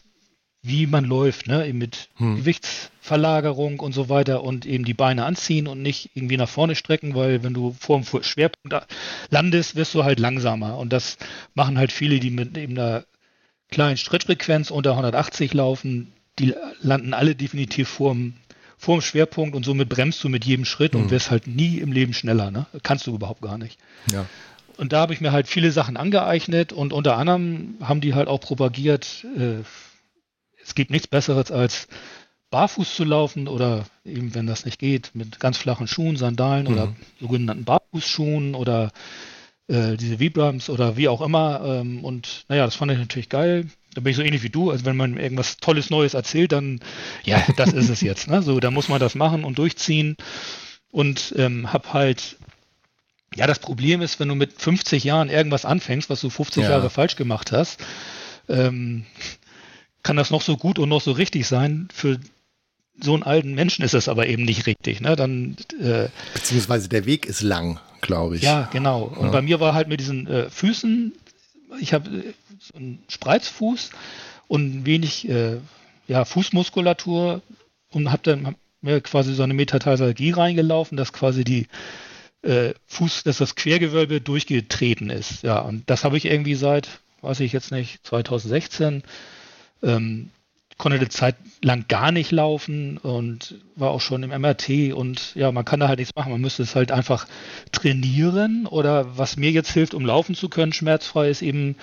wie man läuft, ne? Eben mit hm. Gewichtsverlagerung und so weiter und eben die Beine anziehen und nicht irgendwie nach vorne strecken, weil wenn du vor dem Schwerpunkt landest, wirst du halt langsamer. Und das machen halt viele, die mit eben einer kleinen Schrittfrequenz unter 180 laufen, die landen alle definitiv vorm, vorm Schwerpunkt und somit bremst du mit jedem Schritt hm. und wirst halt nie im Leben schneller, ne? Kannst du überhaupt gar nicht. Ja. Und da habe ich mir halt viele Sachen angeeignet und unter anderem haben die halt auch propagiert, äh, es gibt nichts Besseres als barfuß zu laufen oder eben, wenn das nicht geht, mit ganz flachen Schuhen, Sandalen mhm. oder sogenannten Barfußschuhen oder äh, diese Vibrams oder wie auch immer. Ähm, und naja, das fand ich natürlich geil. Da bin ich so ähnlich wie du. Also wenn man irgendwas Tolles Neues erzählt, dann ja, das ist es jetzt. Ne? So, da muss man das machen und durchziehen. Und ähm, hab halt ja, das Problem ist, wenn du mit 50 Jahren irgendwas anfängst, was du 50 ja. Jahre falsch gemacht hast, ähm, kann das noch so gut und noch so richtig sein. Für so einen alten Menschen ist es aber eben nicht richtig. Ne? Dann, äh, Beziehungsweise der Weg ist lang, glaube ich. Ja, genau. Und ja. bei mir war halt mit diesen äh, Füßen, ich habe äh, so einen Spreizfuß und wenig äh, ja, Fußmuskulatur und habe dann hab mir quasi so eine Metatarsalgie reingelaufen, dass quasi die äh, Fuß, dass das Quergewölbe durchgetreten ist. Ja, und das habe ich irgendwie seit, weiß ich jetzt nicht, 2016 ähm, konnte eine Zeit lang gar nicht laufen und war auch schon im MRT und ja, man kann da halt nichts machen. Man müsste es halt einfach trainieren oder was mir jetzt hilft, um laufen zu können, schmerzfrei, ist eben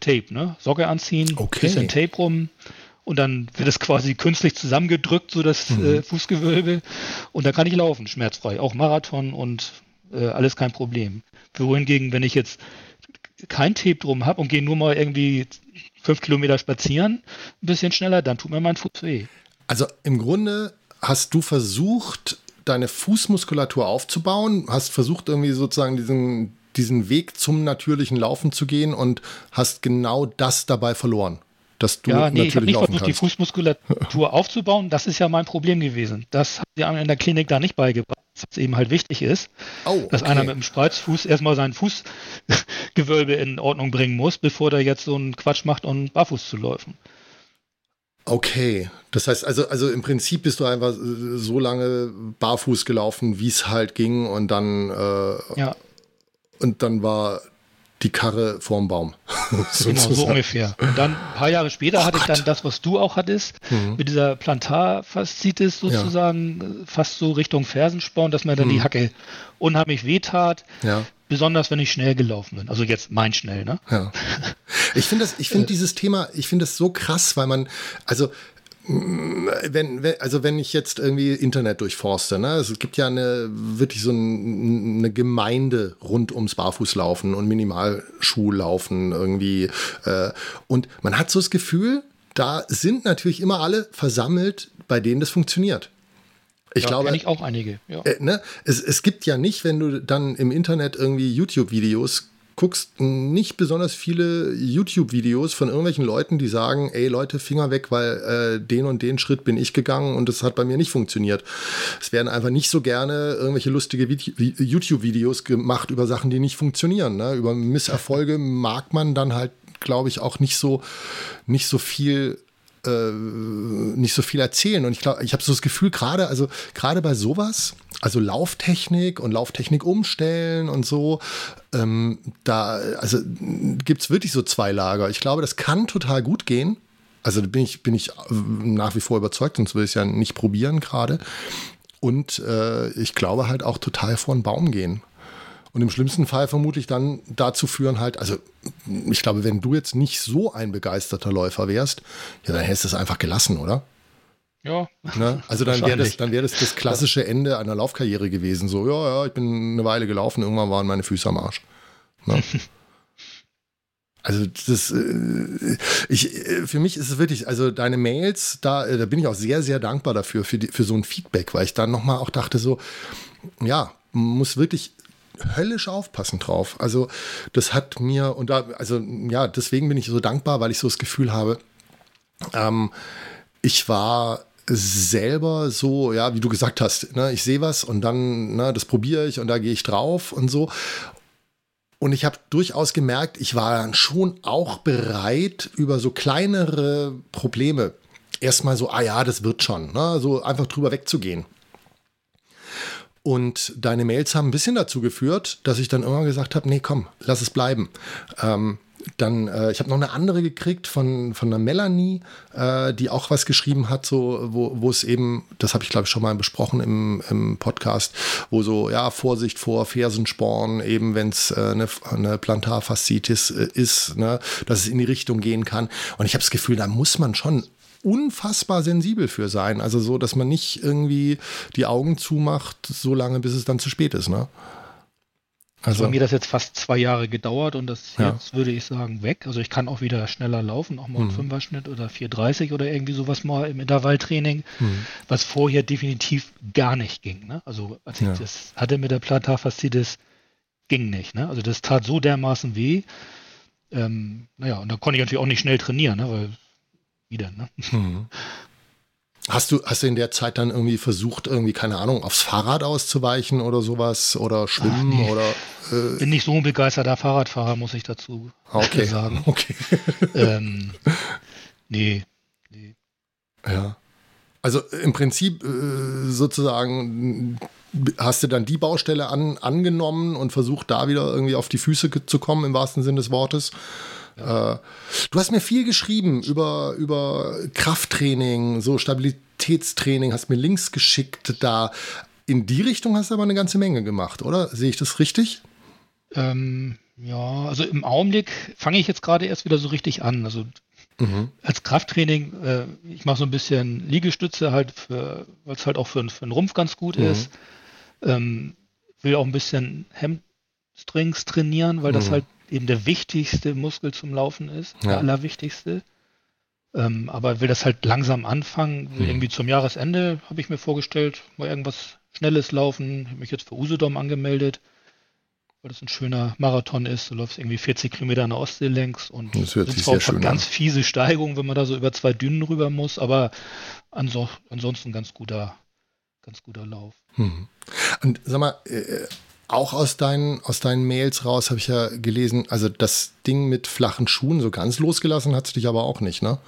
Tape, ne? Socke anziehen, okay. bisschen Tape rum und dann wird es quasi künstlich zusammengedrückt, so das mhm. äh, Fußgewölbe und dann kann ich laufen, schmerzfrei. Auch Marathon und äh, alles kein Problem. Wohingegen, wenn ich jetzt kein Tape drum habe und gehe nur mal irgendwie fünf Kilometer spazieren, ein bisschen schneller, dann tut mir mein Fuß weh. Also im Grunde hast du versucht, deine Fußmuskulatur aufzubauen, hast versucht irgendwie sozusagen diesen, diesen Weg zum natürlichen Laufen zu gehen und hast genau das dabei verloren. Dass du ja, nee, ich habe nicht versucht, kannst. die Fußmuskulatur aufzubauen. Das ist ja mein Problem gewesen. Das hat sie in der Klinik da nicht beigebracht was eben halt wichtig ist, oh, okay. dass einer mit dem Spreizfuß erstmal sein Fußgewölbe in Ordnung bringen muss, bevor der jetzt so einen Quatsch macht, um barfuß zu laufen. Okay, das heißt also, also im Prinzip bist du einfach so lange barfuß gelaufen, wie es halt ging und dann äh, ja. und dann war die Karre vorm Baum. genau, so ungefähr. Und dann ein paar Jahre später oh hatte Gott. ich dann das, was du auch hattest, mhm. mit dieser Plantarfaszitis sozusagen, ja. fast so Richtung Fersensporn, dass mir dann mhm. die Hacke unheimlich wehtat. Ja. Besonders wenn ich schnell gelaufen bin. Also jetzt mein schnell, ne? Ja. Ich finde das, ich finde dieses Thema, ich finde das so krass, weil man, also wenn, wenn, also wenn ich jetzt irgendwie Internet durchforste, ne, es gibt ja eine wirklich so ein, eine Gemeinde rund ums Barfußlaufen und Minimalschuhlaufen irgendwie. Äh, und man hat so das Gefühl, da sind natürlich immer alle versammelt, bei denen das funktioniert. Ich ja, glaube, ich auch einige. Ja. Äh, ne, es, es gibt ja nicht, wenn du dann im Internet irgendwie YouTube-Videos guckst nicht besonders viele YouTube-Videos von irgendwelchen Leuten, die sagen, ey Leute, Finger weg, weil äh, den und den Schritt bin ich gegangen und das hat bei mir nicht funktioniert. Es werden einfach nicht so gerne irgendwelche lustige YouTube-Videos gemacht über Sachen, die nicht funktionieren. Ne? Über Misserfolge mag man dann halt, glaube ich, auch nicht so, nicht so viel äh, nicht so viel erzählen. Und ich glaube, ich habe so das Gefühl, gerade, also gerade bei sowas, also Lauftechnik und Lauftechnik umstellen und so, ähm, da, also gibt es wirklich so zwei Lager. Ich glaube, das kann total gut gehen. Also bin ich, bin ich nach wie vor überzeugt, sonst will ich es ja nicht probieren gerade. Und äh, ich glaube halt auch total vor den Baum gehen und im schlimmsten Fall vermutlich dann dazu führen halt, also ich glaube, wenn du jetzt nicht so ein begeisterter Läufer wärst, ja, dann hättest du es einfach gelassen, oder? Ja. Ne? Also dann wäre das, dann wäre das das klassische Ende einer Laufkarriere gewesen. So, ja, ja, ich bin eine Weile gelaufen, irgendwann waren meine Füße am Arsch. Ne? Also das, äh, ich, äh, für mich ist es wirklich, also deine Mails, da, äh, da bin ich auch sehr, sehr dankbar dafür, für, die, für so ein Feedback, weil ich dann nochmal auch dachte so, ja, muss wirklich höllisch aufpassen drauf. Also das hat mir, und da, also ja, deswegen bin ich so dankbar, weil ich so das Gefühl habe, ähm, ich war selber so, ja, wie du gesagt hast, ne, ich sehe was und dann, ne, das probiere ich und da gehe ich drauf und so. Und ich habe durchaus gemerkt, ich war dann schon auch bereit, über so kleinere Probleme erstmal so, ah ja, das wird schon, ne, so einfach drüber wegzugehen. Und deine Mails haben ein bisschen dazu geführt, dass ich dann immer gesagt habe, nee, komm, lass es bleiben. Ähm, dann, äh, ich habe noch eine andere gekriegt von, von einer Melanie, äh, die auch was geschrieben hat, so, wo, es eben, das habe ich glaube ich schon mal besprochen im, im Podcast, wo so, ja, Vorsicht vor Fersensporn, eben wenn es äh, eine, eine Plantarfaszitis äh, ist, ne, dass es in die Richtung gehen kann. Und ich habe das Gefühl, da muss man schon unfassbar sensibel für sein. Also so, dass man nicht irgendwie die Augen zumacht, so lange, bis es dann zu spät ist, ne? Also, bei mir das jetzt fast zwei Jahre gedauert und das ja. jetzt würde ich sagen weg. Also ich kann auch wieder schneller laufen, auch mal mhm. einen Fünfer-Schnitt oder 4,30 oder irgendwie sowas mal im Intervalltraining, mhm. was vorher definitiv gar nicht ging. Ne? Also als ich ja. das hatte mit der Plantarfaszitis, ging nicht. Ne? Also das tat so dermaßen weh. Ähm, naja, und da konnte ich natürlich auch nicht schnell trainieren, ne? weil wieder. Ne? Mhm. Hast du, hast du in der Zeit dann irgendwie versucht, irgendwie, keine Ahnung, aufs Fahrrad auszuweichen oder sowas oder schwimmen Ach, nee. oder? Äh Bin nicht so ein begeisterter Fahrradfahrer, muss ich dazu ah, okay. sagen. Okay. ähm, nee, nee. Ja. Also im Prinzip äh, sozusagen hast du dann die Baustelle an, angenommen und versucht, da wieder irgendwie auf die Füße zu kommen, im wahrsten Sinne des Wortes. Äh, du hast mir viel geschrieben über, über Krafttraining, so Stabilitätstraining, hast mir Links geschickt da. In die Richtung hast du aber eine ganze Menge gemacht, oder? Sehe ich das richtig? Ähm, ja, also im Augenblick fange ich jetzt gerade erst wieder so richtig an. Also mhm. als Krafttraining, äh, ich mache so ein bisschen Liegestütze halt, weil es halt auch für, für den Rumpf ganz gut mhm. ist. Ähm, will auch ein bisschen Hamstrings trainieren, weil mhm. das halt eben der wichtigste Muskel zum Laufen ist, ja. der allerwichtigste. Ähm, aber will das halt langsam anfangen. Mhm. Irgendwie zum Jahresende habe ich mir vorgestellt, mal irgendwas Schnelles laufen. Habe mich jetzt für Usedom angemeldet, weil das ein schöner Marathon ist. Du läufst irgendwie 40 Kilometer an der Ostsee längs und das hört sich sehr schön ganz an. fiese Steigung, wenn man da so über zwei Dünen rüber muss. Aber ansonsten ganz guter, ganz guter Lauf. Mhm. Und sag mal, äh, auch aus deinen, aus deinen Mails raus habe ich ja gelesen, also das Ding mit flachen Schuhen, so ganz losgelassen hat es dich aber auch nicht, ne?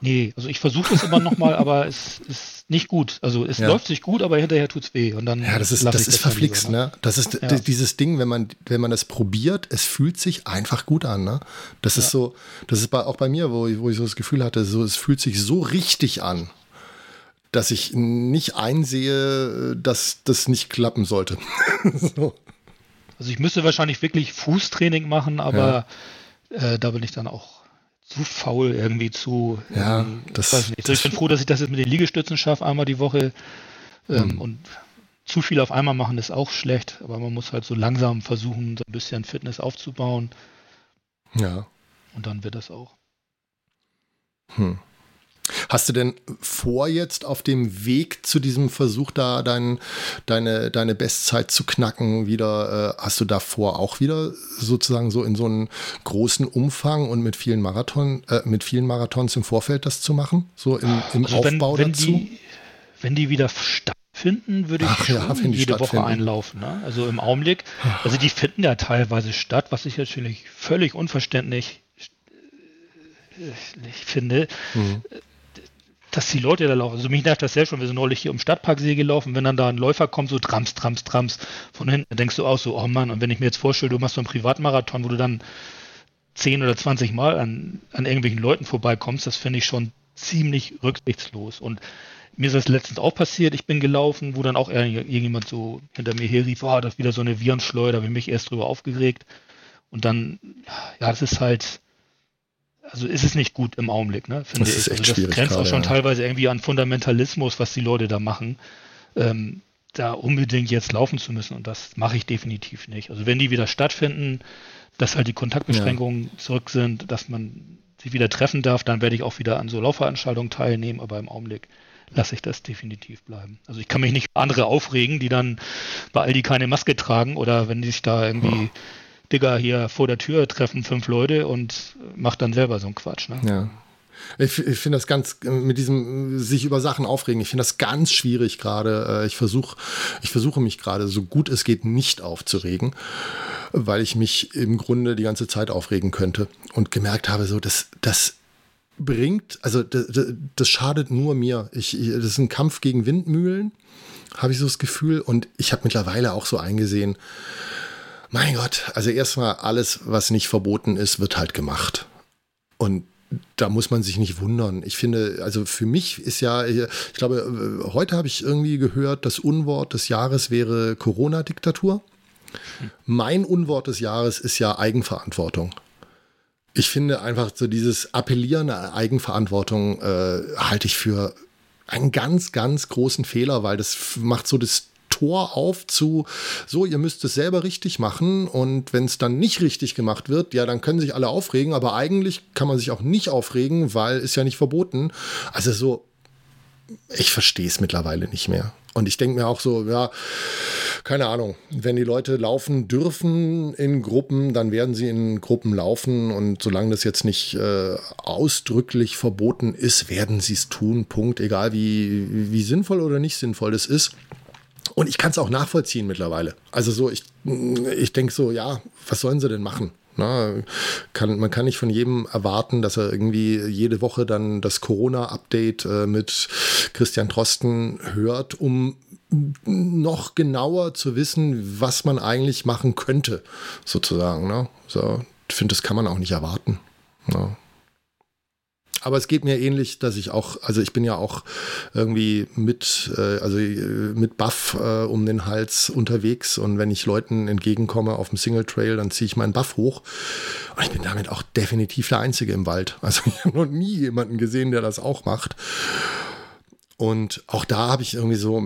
Nee, also ich versuche es immer nochmal, aber es ist nicht gut. Also es ja. läuft sich gut, aber hinterher tut es weh. Und dann ja, das ist, das ist das verflixt, ne? Das ist ja. dieses Ding, wenn man, wenn man das probiert, es fühlt sich einfach gut an, ne? Das ja. ist so, das ist bei, auch bei mir, wo ich, wo ich so das Gefühl hatte, so, es fühlt sich so richtig an dass ich nicht einsehe, dass das nicht klappen sollte. so. Also ich müsste wahrscheinlich wirklich Fußtraining machen, aber ja. äh, da bin ich dann auch zu faul irgendwie zu. Ja, ähm, das, weiß nicht. Also ich bin froh, dass ich das jetzt mit den Liegestützen schaffe, einmal die Woche. Ähm, mhm. Und zu viel auf einmal machen ist auch schlecht, aber man muss halt so langsam versuchen, so ein bisschen Fitness aufzubauen. Ja. Und dann wird das auch. Hm. Hast du denn vor jetzt auf dem Weg zu diesem Versuch da dein, deine, deine Bestzeit zu knacken wieder, äh, hast du davor auch wieder sozusagen so in so einem großen Umfang und mit vielen Marathon, äh, mit vielen Marathons im Vorfeld das zu machen? So im, im also Aufbau wenn, wenn dazu? Die, wenn die wieder stattfinden, würde ich Ach, ja, jede Woche einlaufen. Ne? Also im Augenblick, also die finden ja teilweise statt, was ich natürlich völlig unverständlich äh, ich finde. Mhm dass die Leute da laufen. Also mich nervt das selbst schon. Wir sind neulich hier um Stadtparksee gelaufen. Wenn dann da ein Läufer kommt, so trams, trams, trams von hinten, denkst du auch so, oh Mann. Und wenn ich mir jetzt vorstelle, du machst so einen Privatmarathon, wo du dann 10 oder 20 Mal an, an irgendwelchen Leuten vorbeikommst, das finde ich schon ziemlich rücksichtslos. Und mir ist das letztens auch passiert. Ich bin gelaufen, wo dann auch irgendjemand so hinter mir her rief, oh, das ist wieder so eine Virenschleuder, da habe ich mich erst drüber aufgeregt. Und dann, ja, das ist halt, also ist es nicht gut im Augenblick, ne? Finde das ist echt also das grenzt auch schon ja. teilweise irgendwie an Fundamentalismus, was die Leute da machen, ähm, da unbedingt jetzt laufen zu müssen. Und das mache ich definitiv nicht. Also wenn die wieder stattfinden, dass halt die Kontaktbeschränkungen ja. zurück sind, dass man sich wieder treffen darf, dann werde ich auch wieder an so Laufveranstaltungen teilnehmen, aber im Augenblick lasse ich das definitiv bleiben. Also ich kann mich nicht andere aufregen, die dann bei Aldi keine Maske tragen oder wenn die sich da irgendwie oh Digga, hier vor der Tür treffen fünf Leute und macht dann selber so einen Quatsch. Ne? Ja. Ich, ich finde das ganz mit diesem sich über Sachen aufregen. Ich finde das ganz schwierig gerade. Äh, ich versuche, ich versuche mich gerade so gut es geht nicht aufzuregen, weil ich mich im Grunde die ganze Zeit aufregen könnte und gemerkt habe, so dass das bringt, also das, das schadet nur mir. Ich, das ist ein Kampf gegen Windmühlen, habe ich so das Gefühl. Und ich habe mittlerweile auch so eingesehen, mein Gott, also erstmal alles, was nicht verboten ist, wird halt gemacht. Und da muss man sich nicht wundern. Ich finde, also für mich ist ja, ich glaube, heute habe ich irgendwie gehört, das Unwort des Jahres wäre Corona-Diktatur. Mein Unwort des Jahres ist ja Eigenverantwortung. Ich finde einfach so dieses Appellieren an Eigenverantwortung äh, halte ich für einen ganz, ganz großen Fehler, weil das macht so das Tor auf zu, so, ihr müsst es selber richtig machen und wenn es dann nicht richtig gemacht wird, ja, dann können sich alle aufregen, aber eigentlich kann man sich auch nicht aufregen, weil ist ja nicht verboten. Also so, ich verstehe es mittlerweile nicht mehr. Und ich denke mir auch so, ja, keine Ahnung, wenn die Leute laufen dürfen in Gruppen, dann werden sie in Gruppen laufen. Und solange das jetzt nicht äh, ausdrücklich verboten ist, werden sie es tun. Punkt. Egal wie, wie sinnvoll oder nicht sinnvoll das ist. Und ich kann es auch nachvollziehen mittlerweile. Also so, ich, ich denke so, ja, was sollen sie denn machen? Na, kann, man kann nicht von jedem erwarten, dass er irgendwie jede Woche dann das Corona-Update äh, mit Christian Drosten hört, um noch genauer zu wissen, was man eigentlich machen könnte, sozusagen. Ne? So, ich finde, das kann man auch nicht erwarten. Ne? Aber es geht mir ähnlich, dass ich auch, also ich bin ja auch irgendwie mit, äh, also äh, mit Buff äh, um den Hals unterwegs und wenn ich Leuten entgegenkomme auf dem Single Trail, dann ziehe ich meinen Buff hoch. Und ich bin damit auch definitiv der Einzige im Wald. Also ich habe noch nie jemanden gesehen, der das auch macht. Und auch da habe ich irgendwie so,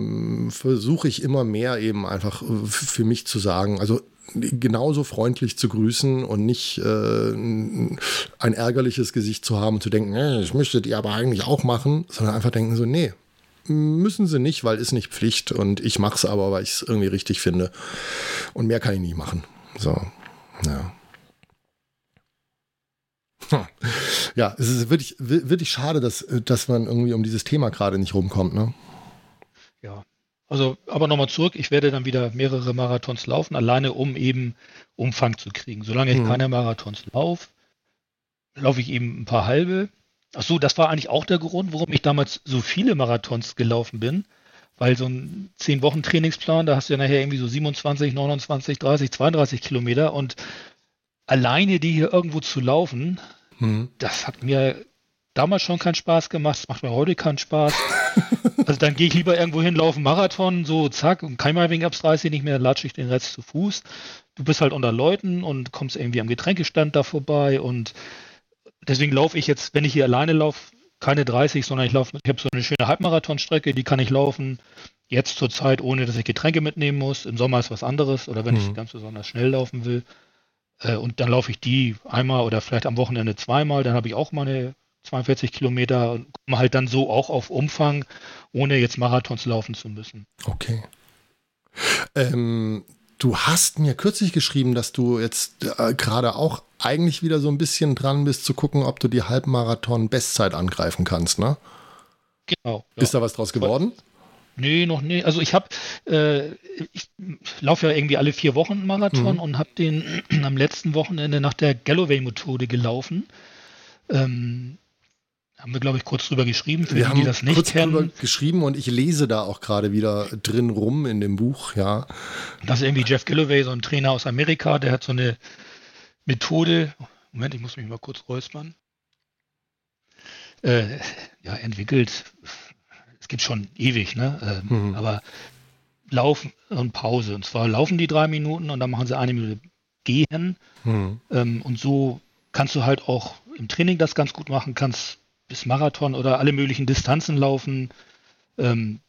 versuche ich immer mehr eben einfach für mich zu sagen, also genauso freundlich zu grüßen und nicht äh, ein ärgerliches Gesicht zu haben und zu denken, äh, das müsstet ihr aber eigentlich auch machen, sondern einfach denken so, nee, müssen sie nicht, weil ist nicht Pflicht und ich mache es aber, weil ich es irgendwie richtig finde. Und mehr kann ich nie machen. So, ja. Ja, es ist wirklich, wirklich schade, dass, dass man irgendwie um dieses Thema gerade nicht rumkommt, ne? Ja, also, aber nochmal zurück, ich werde dann wieder mehrere Marathons laufen, alleine um eben Umfang zu kriegen. Solange ich hm. keine Marathons laufe, laufe ich eben ein paar halbe. Ach so, das war eigentlich auch der Grund, warum ich damals so viele Marathons gelaufen bin. Weil so ein 10 Wochen Trainingsplan, da hast du ja nachher irgendwie so 27, 29, 30, 32 Kilometer und alleine die hier irgendwo zu laufen, hm. das hat mir damals schon keinen Spaß gemacht, es macht mir heute keinen Spaß. also dann gehe ich lieber irgendwo hin, laufe Marathon, so zack, und kein Mal wegen abs 30 nicht mehr, latsche ich den Rest zu Fuß. Du bist halt unter Leuten und kommst irgendwie am Getränkestand da vorbei und deswegen laufe ich jetzt, wenn ich hier alleine laufe, keine 30, sondern ich laufe, ich habe so eine schöne Halbmarathonstrecke, die kann ich laufen. Jetzt zur Zeit, ohne dass ich Getränke mitnehmen muss. Im Sommer ist was anderes oder wenn mhm. ich ganz besonders schnell laufen will. Äh, und dann laufe ich die einmal oder vielleicht am Wochenende zweimal. Dann habe ich auch meine 42 Kilometer und komme halt dann so auch auf Umfang, ohne jetzt Marathons laufen zu müssen. Okay. Ähm, du hast mir kürzlich geschrieben, dass du jetzt äh, gerade auch eigentlich wieder so ein bisschen dran bist, zu gucken, ob du die Halbmarathon-Bestzeit angreifen kannst, ne? Genau. Ja. Ist da was draus geworden? Nee, noch nicht. Also ich habe, äh, ich laufe ja irgendwie alle vier Wochen Marathon mhm. und habe den am letzten Wochenende nach der Galloway-Methode gelaufen. Ähm, haben wir, glaube ich, kurz drüber geschrieben, für wir die, haben die das nicht kurz kennen. Drüber geschrieben und ich lese da auch gerade wieder drin rum in dem Buch, ja. Das ist irgendwie Jeff Gilloway, so ein Trainer aus Amerika, der hat so eine Methode, Moment, ich muss mich mal kurz räuspern, äh, ja, entwickelt, es gibt schon ewig, ne? Äh, mhm. Aber Laufen und Pause. Und zwar laufen die drei Minuten und dann machen sie eine Minute gehen. Mhm. Ähm, und so kannst du halt auch im Training das ganz gut machen, kannst bis Marathon oder alle möglichen Distanzen laufen. Ähm,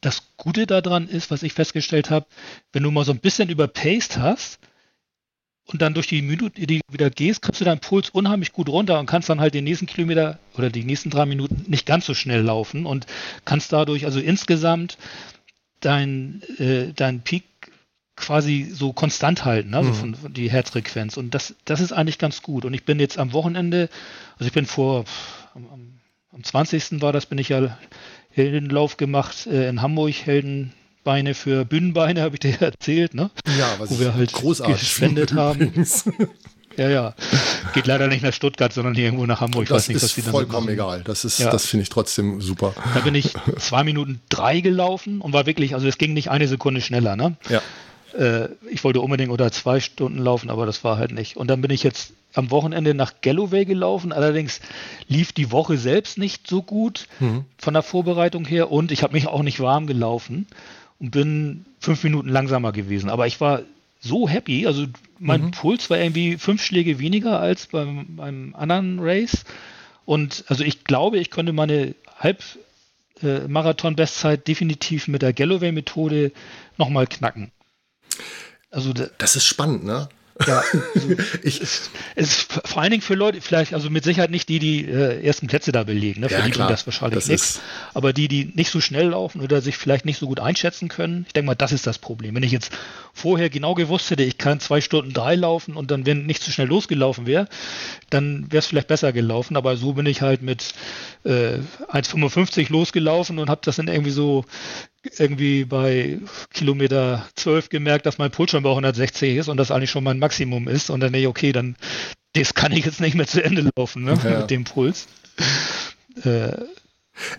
das Gute daran ist, was ich festgestellt habe, wenn du mal so ein bisschen überpaced hast und dann durch die Minute, die du wieder gehst, kriegst du deinen Puls unheimlich gut runter und kannst dann halt den nächsten Kilometer oder die nächsten drei Minuten nicht ganz so schnell laufen und kannst dadurch also insgesamt dein, äh, dein Peak quasi so konstant halten, also mhm. von, von, die Herzfrequenz. Und das, das ist eigentlich ganz gut. Und ich bin jetzt am Wochenende, also ich bin vor, am, am 20. war das, bin ich ja Heldenlauf gemacht äh, in Hamburg, Heldenbeine für Bühnenbeine, habe ich dir erzählt, ne? Ja, was wo wir halt großartig gespendet haben. Ja, ja. Geht leider nicht nach Stuttgart, sondern irgendwo nach Hamburg. Ich das weiß nicht, was die dann vollkommen egal. Das ist, ja. das finde ich trotzdem super. Da bin ich zwei Minuten drei gelaufen und war wirklich, also es ging nicht eine Sekunde schneller, ne? Ja. Äh, ich wollte unbedingt unter zwei Stunden laufen, aber das war halt nicht. Und dann bin ich jetzt am Wochenende nach Galloway gelaufen. Allerdings lief die Woche selbst nicht so gut mhm. von der Vorbereitung her und ich habe mich auch nicht warm gelaufen und bin fünf Minuten langsamer gewesen. Aber ich war so happy. Also mein mhm. Puls war irgendwie fünf Schläge weniger als beim, beim anderen Race. Und also ich glaube, ich könnte meine Halbmarathon-Bestzeit äh, definitiv mit der Galloway-Methode nochmal knacken. Also das ist spannend, ne? Ja, also ich, es, ist vor allen Dingen für Leute, vielleicht, also mit Sicherheit nicht die, die äh, ersten Plätze da belegen, ne? für ja, die klar, das wahrscheinlich nichts. Aber die, die nicht so schnell laufen oder sich vielleicht nicht so gut einschätzen können, ich denke mal, das ist das Problem. Wenn ich jetzt vorher genau gewusst hätte, ich kann zwei Stunden drei laufen und dann, wenn nicht zu so schnell losgelaufen wäre, dann wäre es vielleicht besser gelaufen. Aber so bin ich halt mit äh, 1,55 losgelaufen und habe das dann irgendwie so irgendwie bei Kilometer 12 gemerkt, dass mein Puls schon bei 160 ist und das eigentlich schon mein Maximum ist. Und dann, nee, okay, dann das kann ich jetzt nicht mehr zu Ende laufen ne, ja. mit dem Puls. Äh,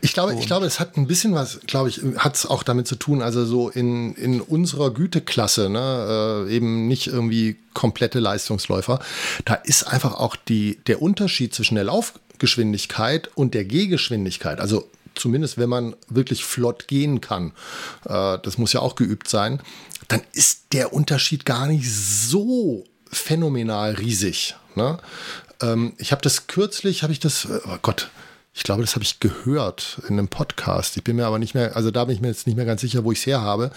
ich glaube, ich glaube, es hat ein bisschen was, glaube ich, hat es auch damit zu tun, also so in, in unserer Güteklasse, ne, äh, eben nicht irgendwie komplette Leistungsläufer, da ist einfach auch die, der Unterschied zwischen der Laufgeschwindigkeit und der Gehgeschwindigkeit, also zumindest wenn man wirklich flott gehen kann, äh, das muss ja auch geübt sein, dann ist der Unterschied gar nicht so phänomenal riesig. Ne? Ähm, ich habe das kürzlich, habe ich das, oh Gott, ich glaube, das habe ich gehört in einem Podcast. Ich bin mir aber nicht mehr, also da bin ich mir jetzt nicht mehr ganz sicher, wo ich es her habe,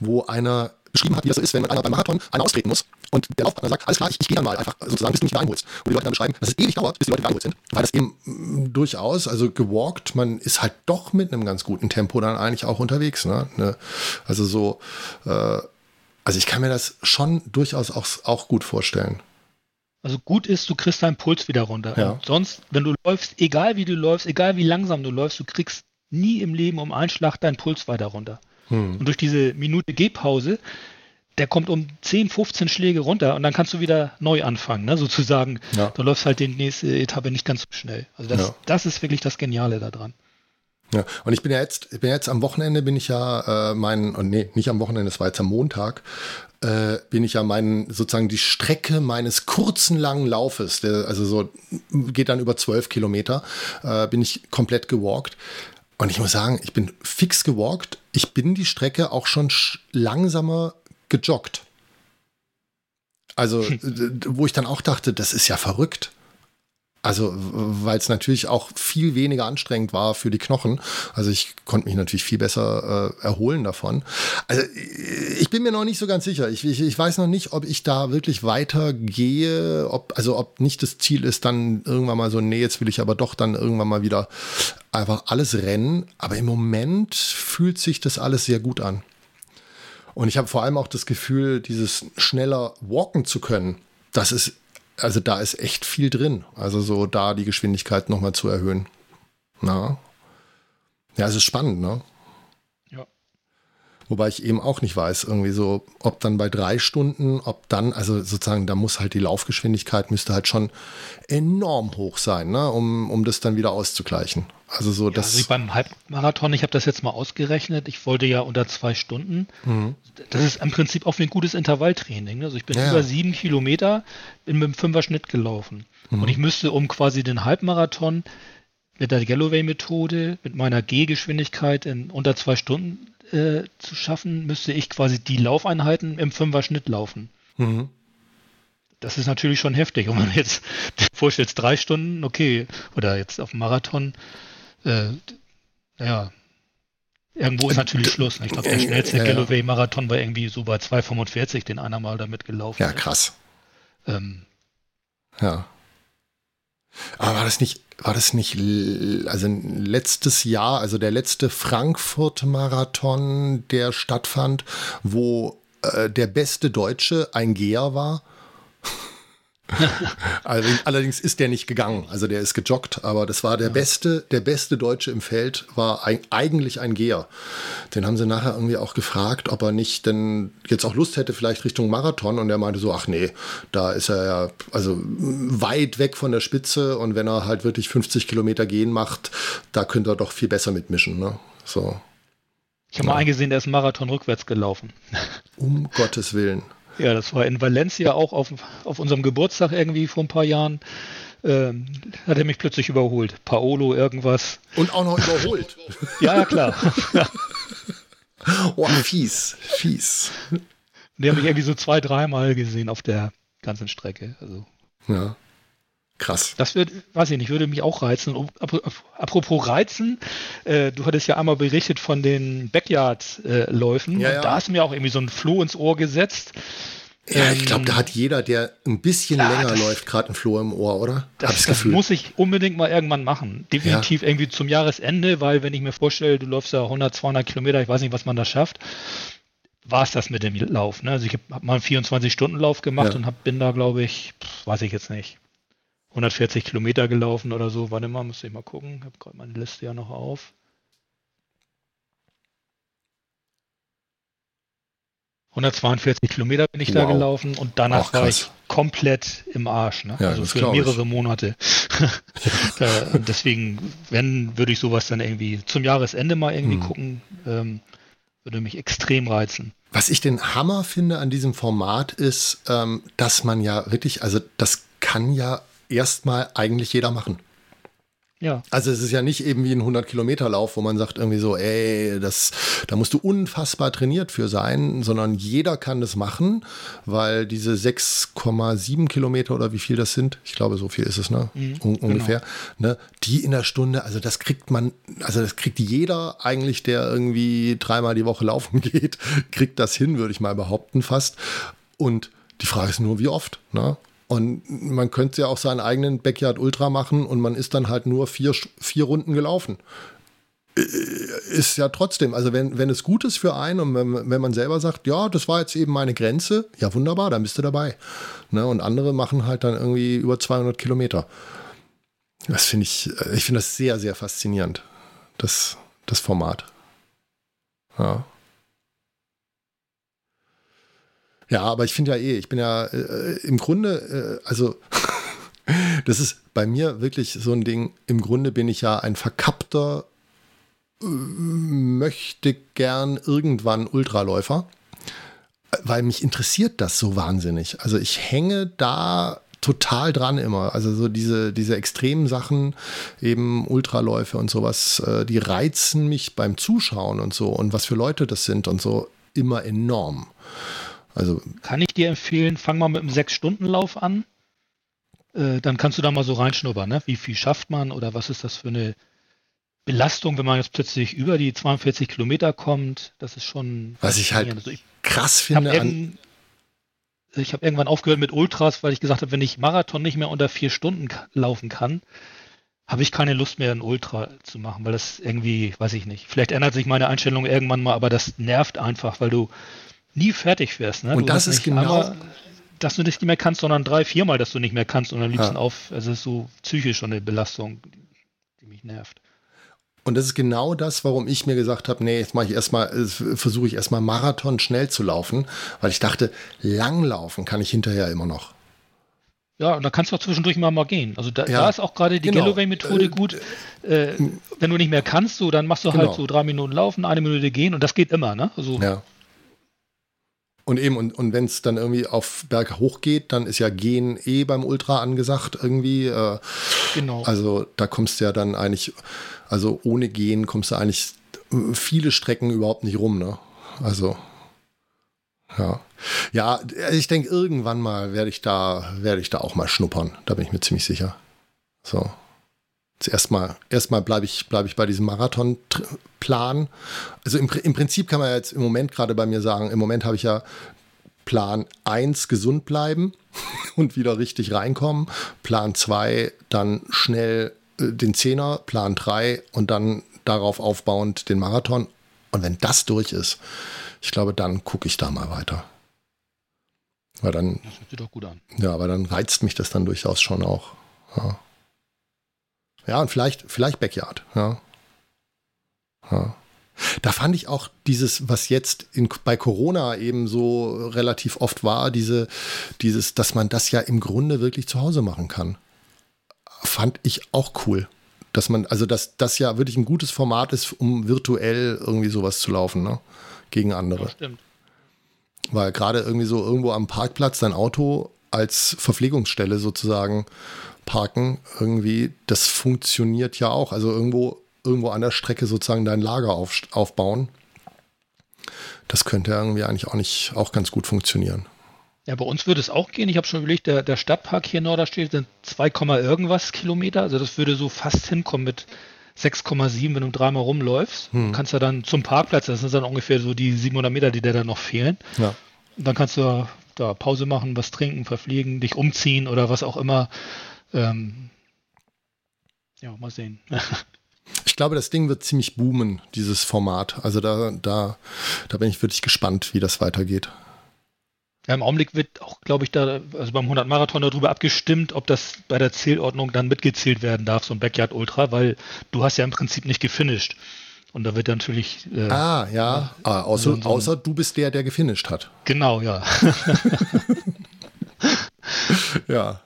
wo einer beschrieben hat, wie das so ist, wenn einer beim Marathon einer austreten muss und der Laufpartner sagt, alles klar, ich, ich gehe dann mal einfach sozusagen, bis du mich wieder einholst. Und die Leute dann beschreiben, dass es ewig dauert, bis die Leute wieder einholt sind, weil das eben mh, mm, durchaus, also gewalkt, man ist halt doch mit einem ganz guten Tempo dann eigentlich auch unterwegs. Ne? ne? Also so, äh, also ich kann mir das schon durchaus auch, auch gut vorstellen. Also gut ist, du kriegst deinen Puls wieder runter. Ja. Und sonst, wenn du läufst, egal wie du läufst, egal wie langsam du läufst, du kriegst nie im Leben um einen Schlag deinen Puls weiter runter. Hm. Und durch diese Minute Gehpause, der kommt um 10, 15 Schläge runter und dann kannst du wieder neu anfangen, ne? sozusagen. Ja. Du läufst halt die nächste Etappe nicht ganz so schnell. Also das, ja. das ist wirklich das Geniale daran. Ja, und ich bin ja jetzt, ich bin jetzt am Wochenende bin ich ja äh, mein, oh nee, nicht am Wochenende, es war jetzt am Montag, äh, bin ich ja meinen, sozusagen die Strecke meines kurzen langen Laufes, der, also so geht dann über zwölf Kilometer, äh, bin ich komplett gewalkt. Und ich muss sagen, ich bin fix gewalkt. Ich bin die Strecke auch schon langsamer gejoggt. Also, wo ich dann auch dachte, das ist ja verrückt. Also, weil es natürlich auch viel weniger anstrengend war für die Knochen. Also, ich konnte mich natürlich viel besser äh, erholen davon. Also, ich bin mir noch nicht so ganz sicher. Ich, ich, ich weiß noch nicht, ob ich da wirklich weitergehe. Ob, also, ob nicht das Ziel ist, dann irgendwann mal so, nee, jetzt will ich aber doch dann irgendwann mal wieder einfach alles rennen. Aber im Moment fühlt sich das alles sehr gut an. Und ich habe vor allem auch das Gefühl, dieses schneller walken zu können, das ist also da ist echt viel drin. Also so da die Geschwindigkeit nochmal zu erhöhen. Na. Ja, es ist spannend, ne? Wobei ich eben auch nicht weiß, irgendwie so, ob dann bei drei Stunden, ob dann, also sozusagen, da muss halt die Laufgeschwindigkeit müsste halt schon enorm hoch sein, ne? um, um das dann wieder auszugleichen. Also so, ja, das. Also beim Halbmarathon, ich habe das jetzt mal ausgerechnet, ich wollte ja unter zwei Stunden. Mhm. Das ist im Prinzip auch ein gutes Intervalltraining. Also ich bin ja. über sieben Kilometer in, mit einem Fünfer-Schnitt gelaufen. Mhm. Und ich müsste, um quasi den Halbmarathon mit der Galloway-Methode, mit meiner Gehgeschwindigkeit in unter zwei Stunden äh, zu schaffen, müsste ich quasi die Laufeinheiten im Fünfer-Schnitt laufen. Mhm. Das ist natürlich schon heftig. Und man jetzt vorstellt, drei Stunden, okay, oder jetzt auf dem Marathon, äh, naja, irgendwo ist natürlich Schluss. Ich glaube, der schnellste ja, Galloway-Marathon war irgendwie so bei 2,45, den einer mal damit gelaufen Ja, krass. Ähm, ja. Aber war das nicht, war das nicht, also letztes Jahr, also der letzte Frankfurt-Marathon, der stattfand, wo äh, der beste Deutsche ein Geher war. Allerdings ist der nicht gegangen, also der ist gejoggt, aber das war der ja. beste, der beste Deutsche im Feld war ein, eigentlich ein Geher. Den haben sie nachher irgendwie auch gefragt, ob er nicht denn jetzt auch Lust hätte, vielleicht Richtung Marathon und er meinte so, ach nee, da ist er ja also weit weg von der Spitze und wenn er halt wirklich 50 Kilometer gehen macht, da könnte er doch viel besser mitmischen, ne? So. Ich habe ja. mal eingesehen, der ist Marathon rückwärts gelaufen. Um Gottes Willen. Ja, das war in Valencia auch auf, auf unserem Geburtstag irgendwie vor ein paar Jahren. Ähm, hat er mich plötzlich überholt. Paolo, irgendwas. Und auch noch überholt. ja, klar. oh, fies, fies. Die haben mich irgendwie so zwei, dreimal gesehen auf der ganzen Strecke. Also. Ja. Krass. Das wird, weiß ich nicht, würde mich auch reizen. Apropos reizen, äh, du hattest ja einmal berichtet von den Backyard-Läufen. Äh, ja, ja. Da hast du mir auch irgendwie so ein Floh ins Ohr gesetzt. Ja, ich glaube, da hat jeder, der ein bisschen ja, länger das, läuft, gerade ein Floh im Ohr, oder? Das, das muss ich unbedingt mal irgendwann machen. Definitiv ja. irgendwie zum Jahresende, weil wenn ich mir vorstelle, du läufst ja 100, 200 Kilometer, ich weiß nicht, was man da schafft, war es das mit dem Lauf. Ne? Also ich habe mal einen 24-Stunden-Lauf gemacht ja. und hab, bin da, glaube ich, weiß ich jetzt nicht, 140 Kilometer gelaufen oder so. Warte mal, muss ich mal gucken. Ich habe gerade meine Liste ja noch auf. 142 Kilometer bin ich wow. da gelaufen und danach Ach, war ich komplett im Arsch. Ne? Ja, also für mehrere ich. Monate. deswegen, wenn, würde ich sowas dann irgendwie zum Jahresende mal irgendwie hm. gucken. Ähm, würde mich extrem reizen. Was ich den Hammer finde an diesem Format ist, ähm, dass man ja wirklich, also das kann ja erstmal eigentlich jeder machen. Ja. Also es ist ja nicht eben wie ein 100-Kilometer-Lauf, wo man sagt irgendwie so, ey, das, da musst du unfassbar trainiert für sein, sondern jeder kann das machen, weil diese 6,7 Kilometer oder wie viel das sind, ich glaube, so viel ist es, ne? Mhm, Un genau. ungefähr, ne? Die in der Stunde, also das kriegt man, also das kriegt jeder eigentlich, der irgendwie dreimal die Woche laufen geht, kriegt das hin, würde ich mal behaupten, fast. Und die Frage ist nur, wie oft, ne? Und man könnte ja auch seinen eigenen Backyard Ultra machen und man ist dann halt nur vier, vier Runden gelaufen. Äh, ist ja trotzdem, also wenn, wenn es gut ist für einen und wenn, wenn man selber sagt, ja, das war jetzt eben meine Grenze, ja wunderbar, dann bist du dabei. Ne? Und andere machen halt dann irgendwie über 200 Kilometer. Das finde ich, ich finde das sehr, sehr faszinierend, das, das Format. Ja. Ja, aber ich finde ja eh, ich bin ja äh, im Grunde, äh, also das ist bei mir wirklich so ein Ding, im Grunde bin ich ja ein verkappter, äh, möchte gern irgendwann Ultraläufer, weil mich interessiert das so wahnsinnig. Also ich hänge da total dran immer. Also so diese, diese extremen Sachen, eben Ultraläufe und sowas, äh, die reizen mich beim Zuschauen und so und was für Leute das sind und so immer enorm. Also kann ich dir empfehlen, fang mal mit einem Sechs-Stunden-Lauf an. Äh, dann kannst du da mal so reinschnuppern, ne? Wie viel schafft man oder was ist das für eine Belastung, wenn man jetzt plötzlich über die 42 Kilometer kommt? Das ist schon. Was ich halt also ich krass finde. Hab an ich habe irgendwann aufgehört mit Ultras, weil ich gesagt habe, wenn ich Marathon nicht mehr unter vier Stunden laufen kann, habe ich keine Lust mehr, ein Ultra zu machen, weil das irgendwie, weiß ich nicht. Vielleicht ändert sich meine Einstellung irgendwann mal, aber das nervt einfach, weil du nie fertig wirst. Ne? Und du das ist genau. Einmal, dass du nicht mehr kannst, sondern drei, viermal, dass du nicht mehr kannst und am liebsten ja. auf. Also es ist so psychisch schon eine Belastung, die mich nervt. Und das ist genau das, warum ich mir gesagt habe, nee, jetzt mache ich erstmal, versuche ich erstmal Marathon schnell zu laufen, weil ich dachte, langlaufen kann ich hinterher immer noch. Ja, und da kannst du auch zwischendurch mal mal gehen. Also da, ja, da ist auch gerade die genau. Galloway-Methode äh, gut. Äh, wenn du nicht mehr kannst, so, dann machst du halt genau. so drei Minuten laufen, eine Minute gehen und das geht immer, ne? Also, ja. Und eben, und, und wenn es dann irgendwie auf Berg hoch geht, dann ist ja Gehen eh beim Ultra angesagt irgendwie. Äh, genau. Also da kommst du ja dann eigentlich, also ohne Gehen kommst du eigentlich viele Strecken überhaupt nicht rum, ne? Also. Ja. Ja, ich denke, irgendwann mal werde ich da, werde ich da auch mal schnuppern. Da bin ich mir ziemlich sicher. So. Zuerst mal, erstmal bleibe ich, bleib ich bei diesem Marathonplan. Also im, im Prinzip kann man jetzt im Moment gerade bei mir sagen, im Moment habe ich ja Plan 1 gesund bleiben und wieder richtig reinkommen. Plan 2 dann schnell äh, den Zehner, Plan 3 und dann darauf aufbauend den Marathon. Und wenn das durch ist, ich glaube, dann gucke ich da mal weiter. Weil dann. Das hört sich doch gut an. Ja, aber dann reizt mich das dann durchaus schon auch. Ja, ja und vielleicht, vielleicht Backyard, ja. ja. Da fand ich auch dieses, was jetzt in, bei Corona eben so relativ oft war, diese, dieses, dass man das ja im Grunde wirklich zu Hause machen kann. Fand ich auch cool. Dass man, also dass das ja wirklich ein gutes Format ist, um virtuell irgendwie sowas zu laufen, ne? Gegen andere. Ja, stimmt. Weil gerade irgendwie so irgendwo am Parkplatz dein Auto als Verpflegungsstelle sozusagen parken, irgendwie, das funktioniert ja auch. Also irgendwo, irgendwo an der Strecke sozusagen dein Lager auf, aufbauen. Das könnte irgendwie eigentlich auch nicht auch ganz gut funktionieren. Ja, bei uns würde es auch gehen. Ich habe schon überlegt, der, der Stadtpark hier in Norderstedt sind 2, irgendwas Kilometer. Also das würde so fast hinkommen mit 6,7, wenn du dreimal rumläufst. Hm. Kannst du dann zum Parkplatz, das sind dann ungefähr so die 700 Meter, die dir dann noch fehlen. Ja. Und dann kannst du da Pause machen, was trinken, verpflegen, dich umziehen oder was auch immer. Ähm, ja, mal sehen. Ich glaube, das Ding wird ziemlich boomen, dieses Format. Also da, da, da bin ich wirklich gespannt, wie das weitergeht. Ja, Im Augenblick wird auch, glaube ich, da, also beim 100 Marathon darüber abgestimmt, ob das bei der Zählordnung dann mitgezählt werden darf, so ein Backyard Ultra, weil du hast ja im Prinzip nicht gefinisht. Und da wird natürlich. Äh, ah, ja. Ah, außer, so, so außer du bist der, der gefinisht hat. Genau, ja. ja.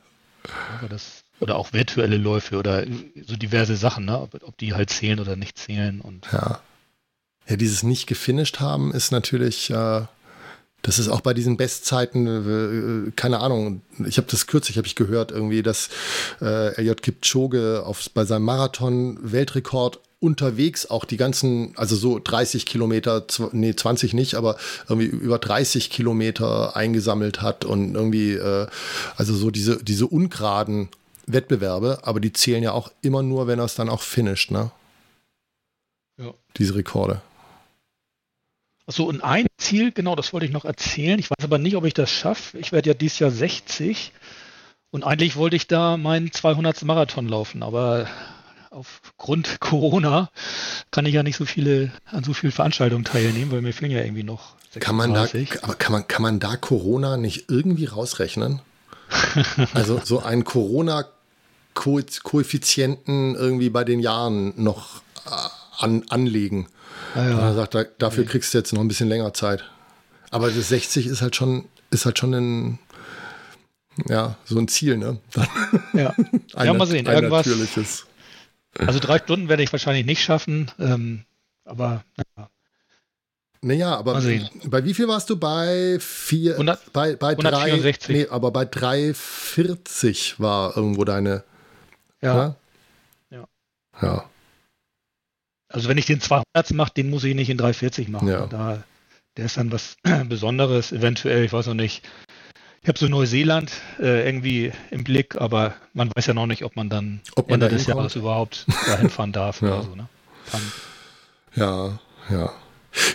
Das, oder auch virtuelle Läufe oder so diverse Sachen, ne? ob, ob die halt zählen oder nicht zählen. Und ja. Ja, dieses nicht gefinisht haben ist natürlich. Äh das ist auch bei diesen Bestzeiten, äh, keine Ahnung, ich habe das kürzlich, habe ich gehört, irgendwie, dass äh, Elliot Kipchoge auf, bei seinem Marathon-Weltrekord unterwegs auch die ganzen, also so 30 Kilometer, nee, 20 nicht, aber irgendwie über 30 Kilometer eingesammelt hat und irgendwie, äh, also so diese, diese ungeraden Wettbewerbe, aber die zählen ja auch immer nur, wenn er es dann auch finisht, ne? Ja. Diese Rekorde. So, und ein Ziel, genau, das wollte ich noch erzählen. Ich weiß aber nicht, ob ich das schaffe. Ich werde ja dieses Jahr 60 und eigentlich wollte ich da meinen 200. Marathon laufen, aber aufgrund Corona kann ich ja nicht so viele an so vielen Veranstaltungen teilnehmen, weil mir fehlen ja irgendwie noch 36. Kann man da, aber kann man, kann man da Corona nicht irgendwie rausrechnen? also so einen Corona-Koeffizienten irgendwie bei den Jahren noch äh, an, anlegen. Ah, ja. Er sagt, da, dafür okay. kriegst du jetzt noch ein bisschen länger Zeit. Aber das 60 ist halt schon, ist halt schon ein, ja, so ein Ziel, ne? ja. ein, ja, mal sehen. Irgendwas. Also drei Stunden werde ich wahrscheinlich nicht schaffen, ähm, aber ja. Naja, aber bei wie viel warst du? Bei vier, 100, bei, bei 164. Drei, nee, aber bei 340 war irgendwo deine. Ja. Ja. ja. Also wenn ich den 200 mache, den muss ich nicht in 340 machen. Ja. Da, der ist dann was Besonderes, eventuell, ich weiß noch nicht. Ich habe so Neuseeland äh, irgendwie im Blick, aber man weiß ja noch nicht, ob man dann ob man Ende des Jahres überhaupt dahin fahren darf ja. oder so. Ne? Ja, ja.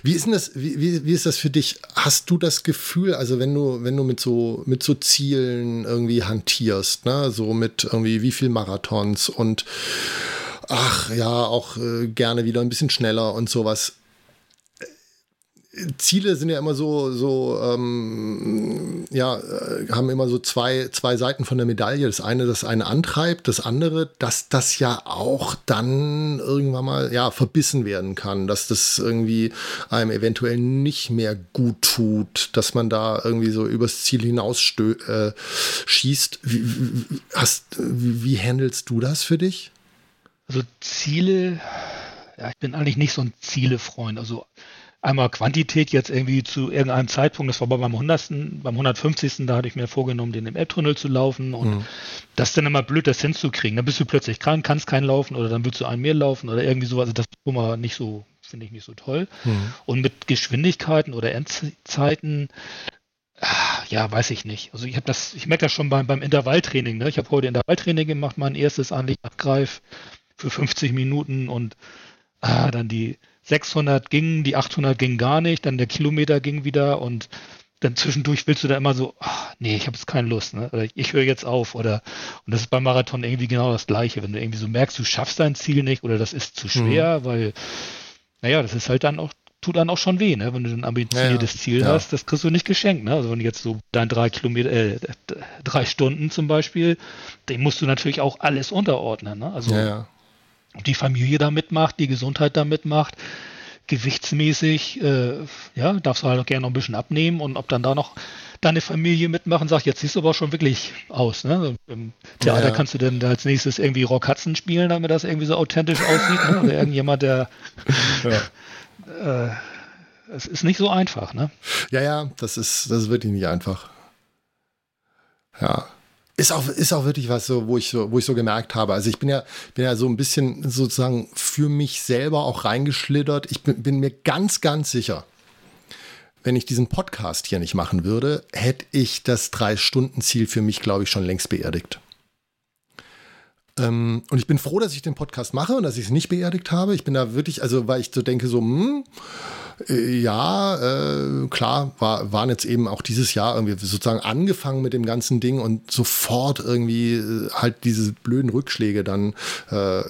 Wie ist denn das, wie, wie, wie ist das für dich? Hast du das Gefühl, also wenn du, wenn du mit so, mit so Zielen irgendwie hantierst, ne, so mit irgendwie wie viel Marathons und ach ja, auch äh, gerne wieder ein bisschen schneller und sowas. Ziele sind ja immer so, so ähm, ja, äh, haben immer so zwei, zwei Seiten von der Medaille. Das eine, das eine antreibt, das andere, dass das ja auch dann irgendwann mal ja, verbissen werden kann, dass das irgendwie einem eventuell nicht mehr gut tut, dass man da irgendwie so übers Ziel hinaus äh, schießt. Wie, hast, wie, wie handelst du das für dich? Also Ziele, ja, ich bin eigentlich nicht so ein Zielefreund. Also einmal Quantität jetzt irgendwie zu irgendeinem Zeitpunkt, das war beim 100. beim 150. da hatte ich mir vorgenommen, den im Elbtunnel zu laufen und mhm. das ist dann immer blöd, das hinzukriegen. Dann bist du plötzlich krank, kannst keinen laufen oder dann willst du einen mehr laufen oder irgendwie sowas. Also das ist immer nicht so, finde ich nicht so toll. Mhm. Und mit Geschwindigkeiten oder Endzeiten, ah, ja, weiß ich nicht. Also ich habe das, ich merke das schon beim, beim Intervalltraining. Ne? Ich habe heute Intervalltraining gemacht, mein erstes eigentlich Abgreif für 50 Minuten und ah, dann die 600 gingen, die 800 gingen gar nicht, dann der Kilometer ging wieder und dann zwischendurch willst du da immer so, ach, nee, ich habe jetzt keine Lust, ne? oder ich höre jetzt auf oder und das ist beim Marathon irgendwie genau das Gleiche, wenn du irgendwie so merkst, du schaffst dein Ziel nicht oder das ist zu schwer, mhm. weil naja, das ist halt dann auch tut dann auch schon weh, ne? wenn du ein ambitioniertes ja, ja. Ziel ja. hast. Das kriegst du nicht geschenkt. Ne? Also wenn du jetzt so dein drei Kilometer, äh, drei Stunden zum Beispiel, dem musst du natürlich auch alles unterordnen. Ne? Also ob die Familie da mitmacht, die Gesundheit da mitmacht, gewichtsmäßig, äh, ja, darfst du halt auch gerne noch ein bisschen abnehmen und ob dann da noch deine Familie mitmachen, sagt, jetzt siehst du aber schon wirklich aus. Ne? Im Theater ja, kannst du denn als nächstes irgendwie Rock Hudson spielen, damit das irgendwie so authentisch aussieht. Ne? Oder irgendjemand, der ja. äh, es ist nicht so einfach, ne? Ja, ja, das ist, das ist wirklich nicht einfach. Ja. Ist auch, ist auch wirklich was, so, wo, ich so, wo ich so gemerkt habe. Also ich bin ja, bin ja so ein bisschen sozusagen für mich selber auch reingeschlittert. Ich bin, bin mir ganz, ganz sicher, wenn ich diesen Podcast hier nicht machen würde, hätte ich das Drei-Stunden-Ziel für mich, glaube ich, schon längst beerdigt. Ähm, und ich bin froh, dass ich den Podcast mache und dass ich es nicht beerdigt habe. Ich bin da wirklich, also weil ich so denke, so, hm, äh, ja, äh, klar, war, waren jetzt eben auch dieses Jahr irgendwie sozusagen angefangen mit dem ganzen Ding und sofort irgendwie äh, halt diese blöden Rückschläge dann äh,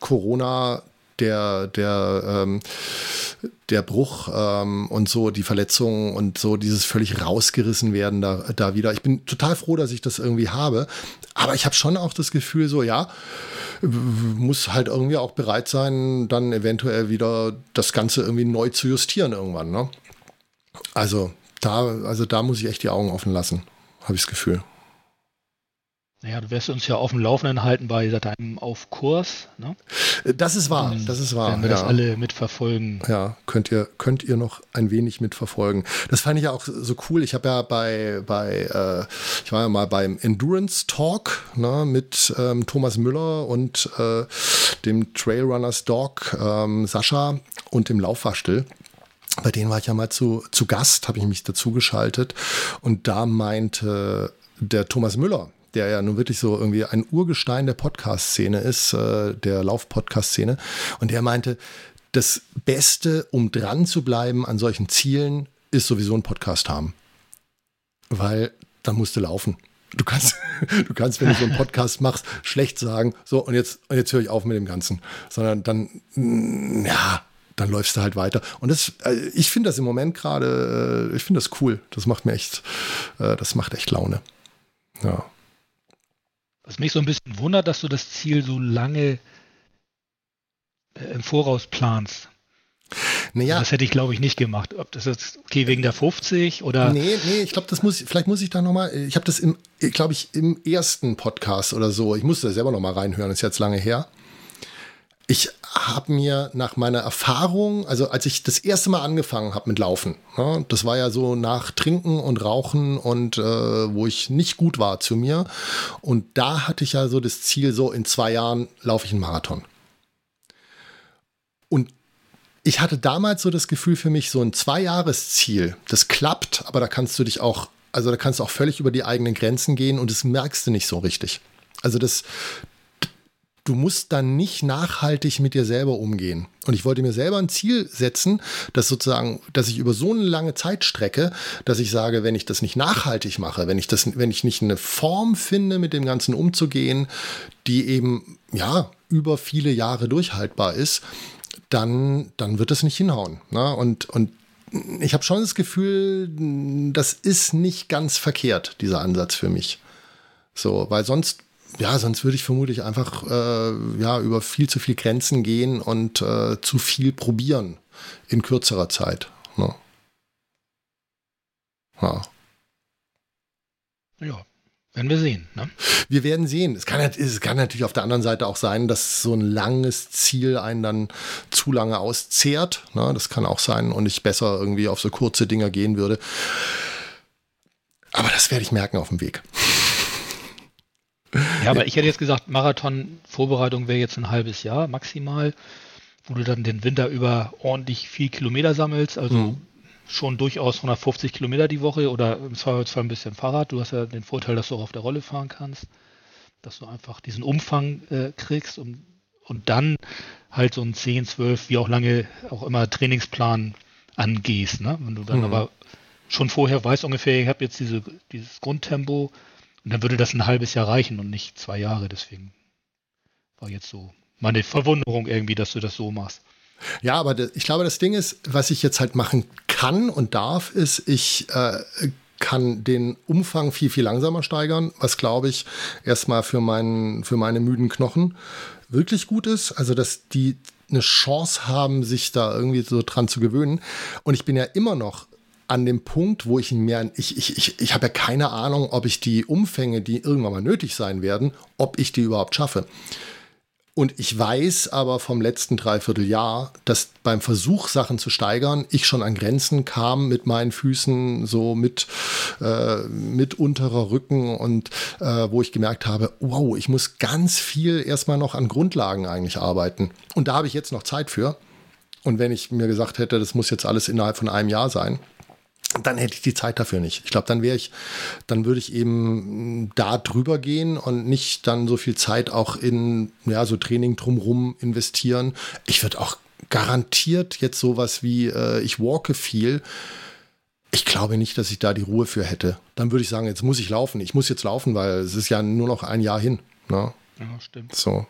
Corona, der, der, ähm, der Bruch ähm, und so, die Verletzungen und so dieses völlig rausgerissen werden da, da wieder. Ich bin total froh, dass ich das irgendwie habe. Aber ich habe schon auch das Gefühl, so ja, muss halt irgendwie auch bereit sein, dann eventuell wieder das Ganze irgendwie neu zu justieren irgendwann. Ne? Also da, also da muss ich echt die Augen offen lassen, habe ich das Gefühl. Naja, du wirst uns ja auf dem Laufenden halten bei deinem Aufkurs. Ne? Das ist wahr, das ist wahr. Wenn wir ja. das alle mitverfolgen. Ja, könnt ihr, könnt ihr noch ein wenig mitverfolgen. Das fand ich ja auch so cool. Ich habe ja bei, bei äh, ich war ja mal beim Endurance Talk ne, mit ähm, Thomas Müller und äh, dem Trailrunners Dog ähm, Sascha und dem Laufwaschtel. Bei denen war ich ja mal zu, zu Gast, habe ich mich dazu geschaltet. Und da meinte der Thomas Müller, der ja nun wirklich so irgendwie ein Urgestein der Podcast-Szene ist, äh, der Lauf-Podcast-Szene. Und der meinte, das Beste, um dran zu bleiben an solchen Zielen, ist sowieso ein Podcast haben. Weil dann musst du laufen. Du kannst, du kannst, wenn du so einen Podcast machst, schlecht sagen, so, und jetzt, und jetzt höre ich auf mit dem Ganzen. Sondern dann, mm, ja, dann läufst du halt weiter. Und das, äh, ich finde das im Moment gerade, äh, ich finde das cool. Das macht mir echt, das macht echt Laune. Ja. Was mich so ein bisschen wundert, dass du das Ziel so lange äh, im Voraus planst. Naja. Das hätte ich, glaube ich, nicht gemacht. Ob das jetzt, okay, wegen der 50 oder. Nee, nee, ich glaube, das muss, vielleicht muss ich da nochmal, ich habe das im, glaube ich, im ersten Podcast oder so, ich musste da selber nochmal reinhören, ist jetzt lange her ich habe mir nach meiner Erfahrung, also als ich das erste Mal angefangen habe mit Laufen, ja, das war ja so nach Trinken und Rauchen und äh, wo ich nicht gut war zu mir. Und da hatte ich ja so das Ziel, so in zwei Jahren laufe ich einen Marathon. Und ich hatte damals so das Gefühl für mich, so ein Zwei-Jahres-Ziel, das klappt, aber da kannst du dich auch, also da kannst du auch völlig über die eigenen Grenzen gehen und das merkst du nicht so richtig. Also das, du musst dann nicht nachhaltig mit dir selber umgehen. Und ich wollte mir selber ein Ziel setzen, dass sozusagen, dass ich über so eine lange Zeit strecke, dass ich sage, wenn ich das nicht nachhaltig mache, wenn ich das, wenn ich nicht eine Form finde, mit dem Ganzen umzugehen, die eben, ja, über viele Jahre durchhaltbar ist, dann, dann wird das nicht hinhauen. Ne? Und, und ich habe schon das Gefühl, das ist nicht ganz verkehrt, dieser Ansatz für mich. So, weil sonst ja, sonst würde ich vermutlich einfach äh, ja, über viel zu viel Grenzen gehen und äh, zu viel probieren in kürzerer Zeit. Ne? Ja. ja, werden wir sehen. Ne? Wir werden sehen. Es kann, es kann natürlich auf der anderen Seite auch sein, dass so ein langes Ziel einen dann zu lange auszehrt. Ne? Das kann auch sein und ich besser irgendwie auf so kurze Dinger gehen würde. Aber das werde ich merken auf dem Weg. Ja, aber ich hätte jetzt gesagt, Marathon-Vorbereitung wäre jetzt ein halbes Jahr maximal, wo du dann den Winter über ordentlich viel Kilometer sammelst, also mhm. schon durchaus 150 Kilometer die Woche oder im Zweifelsfall ein bisschen Fahrrad. Du hast ja den Vorteil, dass du auch auf der Rolle fahren kannst, dass du einfach diesen Umfang äh, kriegst und, und dann halt so einen 10, 12, wie auch lange auch immer Trainingsplan angehst. Ne? Wenn du dann mhm. aber schon vorher weißt ungefähr, ich habe jetzt diese, dieses Grundtempo, und dann würde das ein halbes Jahr reichen und nicht zwei Jahre. Deswegen war jetzt so meine Verwunderung irgendwie, dass du das so machst. Ja, aber ich glaube, das Ding ist, was ich jetzt halt machen kann und darf, ist, ich äh, kann den Umfang viel, viel langsamer steigern, was glaube ich erstmal für, meinen, für meine müden Knochen wirklich gut ist. Also, dass die eine Chance haben, sich da irgendwie so dran zu gewöhnen. Und ich bin ja immer noch an dem Punkt, wo ich mir, ich, ich, ich, ich habe ja keine Ahnung, ob ich die Umfänge, die irgendwann mal nötig sein werden, ob ich die überhaupt schaffe. Und ich weiß aber vom letzten Dreivierteljahr, dass beim Versuch, Sachen zu steigern, ich schon an Grenzen kam mit meinen Füßen, so mit, äh, mit unterer Rücken und äh, wo ich gemerkt habe, wow, ich muss ganz viel erstmal noch an Grundlagen eigentlich arbeiten. Und da habe ich jetzt noch Zeit für. Und wenn ich mir gesagt hätte, das muss jetzt alles innerhalb von einem Jahr sein, dann hätte ich die Zeit dafür nicht. Ich glaube, dann wäre ich, dann würde ich eben da drüber gehen und nicht dann so viel Zeit auch in ja so Training drumrum investieren. Ich würde auch garantiert jetzt sowas wie äh, ich walke viel. Ich glaube nicht, dass ich da die Ruhe für hätte. Dann würde ich sagen, jetzt muss ich laufen. Ich muss jetzt laufen, weil es ist ja nur noch ein Jahr hin. Ne? Ja, stimmt. So.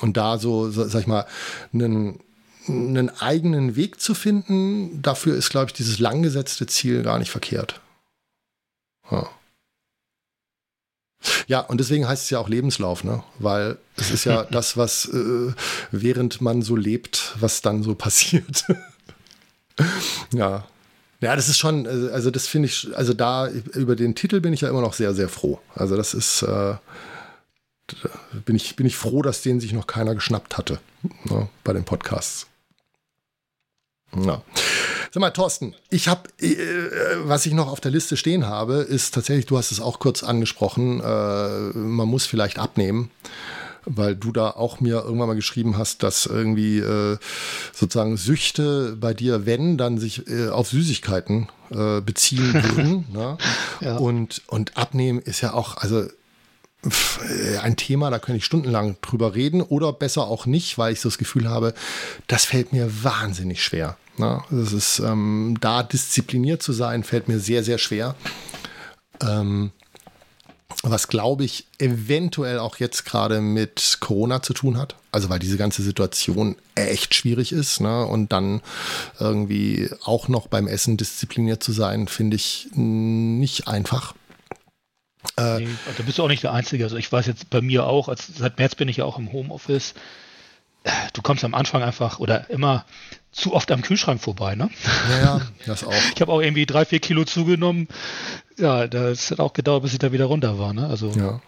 Und da so, so sag ich mal, einen einen eigenen Weg zu finden, dafür ist, glaube ich, dieses langgesetzte Ziel gar nicht verkehrt. Ja. Ja, und deswegen heißt es ja auch Lebenslauf, ne? Weil es ist ja das, was äh, während man so lebt, was dann so passiert. ja. Ja, das ist schon, äh, also das finde ich, also da über den Titel bin ich ja immer noch sehr, sehr froh. Also das ist, äh, bin ich, bin ich froh, dass den sich noch keiner geschnappt hatte ne, bei den Podcasts. Ja. Sag mal, Thorsten, ich habe, äh, was ich noch auf der Liste stehen habe, ist tatsächlich, du hast es auch kurz angesprochen, äh, man muss vielleicht abnehmen, weil du da auch mir irgendwann mal geschrieben hast, dass irgendwie äh, sozusagen Süchte bei dir, wenn, dann sich äh, auf Süßigkeiten äh, beziehen würden. ne? ja. und, und abnehmen ist ja auch, also ein Thema, da könnte ich stundenlang drüber reden oder besser auch nicht, weil ich so das Gefühl habe, das fällt mir wahnsinnig schwer. Na, das ist, ähm, da diszipliniert zu sein, fällt mir sehr, sehr schwer. Ähm, was glaube ich eventuell auch jetzt gerade mit Corona zu tun hat. Also weil diese ganze Situation echt schwierig ist. Ne? Und dann irgendwie auch noch beim Essen diszipliniert zu sein, finde ich nicht einfach. Äh, nee, da bist du auch nicht der Einzige. Also ich weiß jetzt bei mir auch, als, seit März bin ich ja auch im Homeoffice. Du kommst am Anfang einfach oder immer zu oft am Kühlschrank vorbei, ne? Ja, das auch. Ich habe auch irgendwie drei, vier Kilo zugenommen. Ja, das hat auch gedauert, bis ich da wieder runter war, ne? Also. Ja.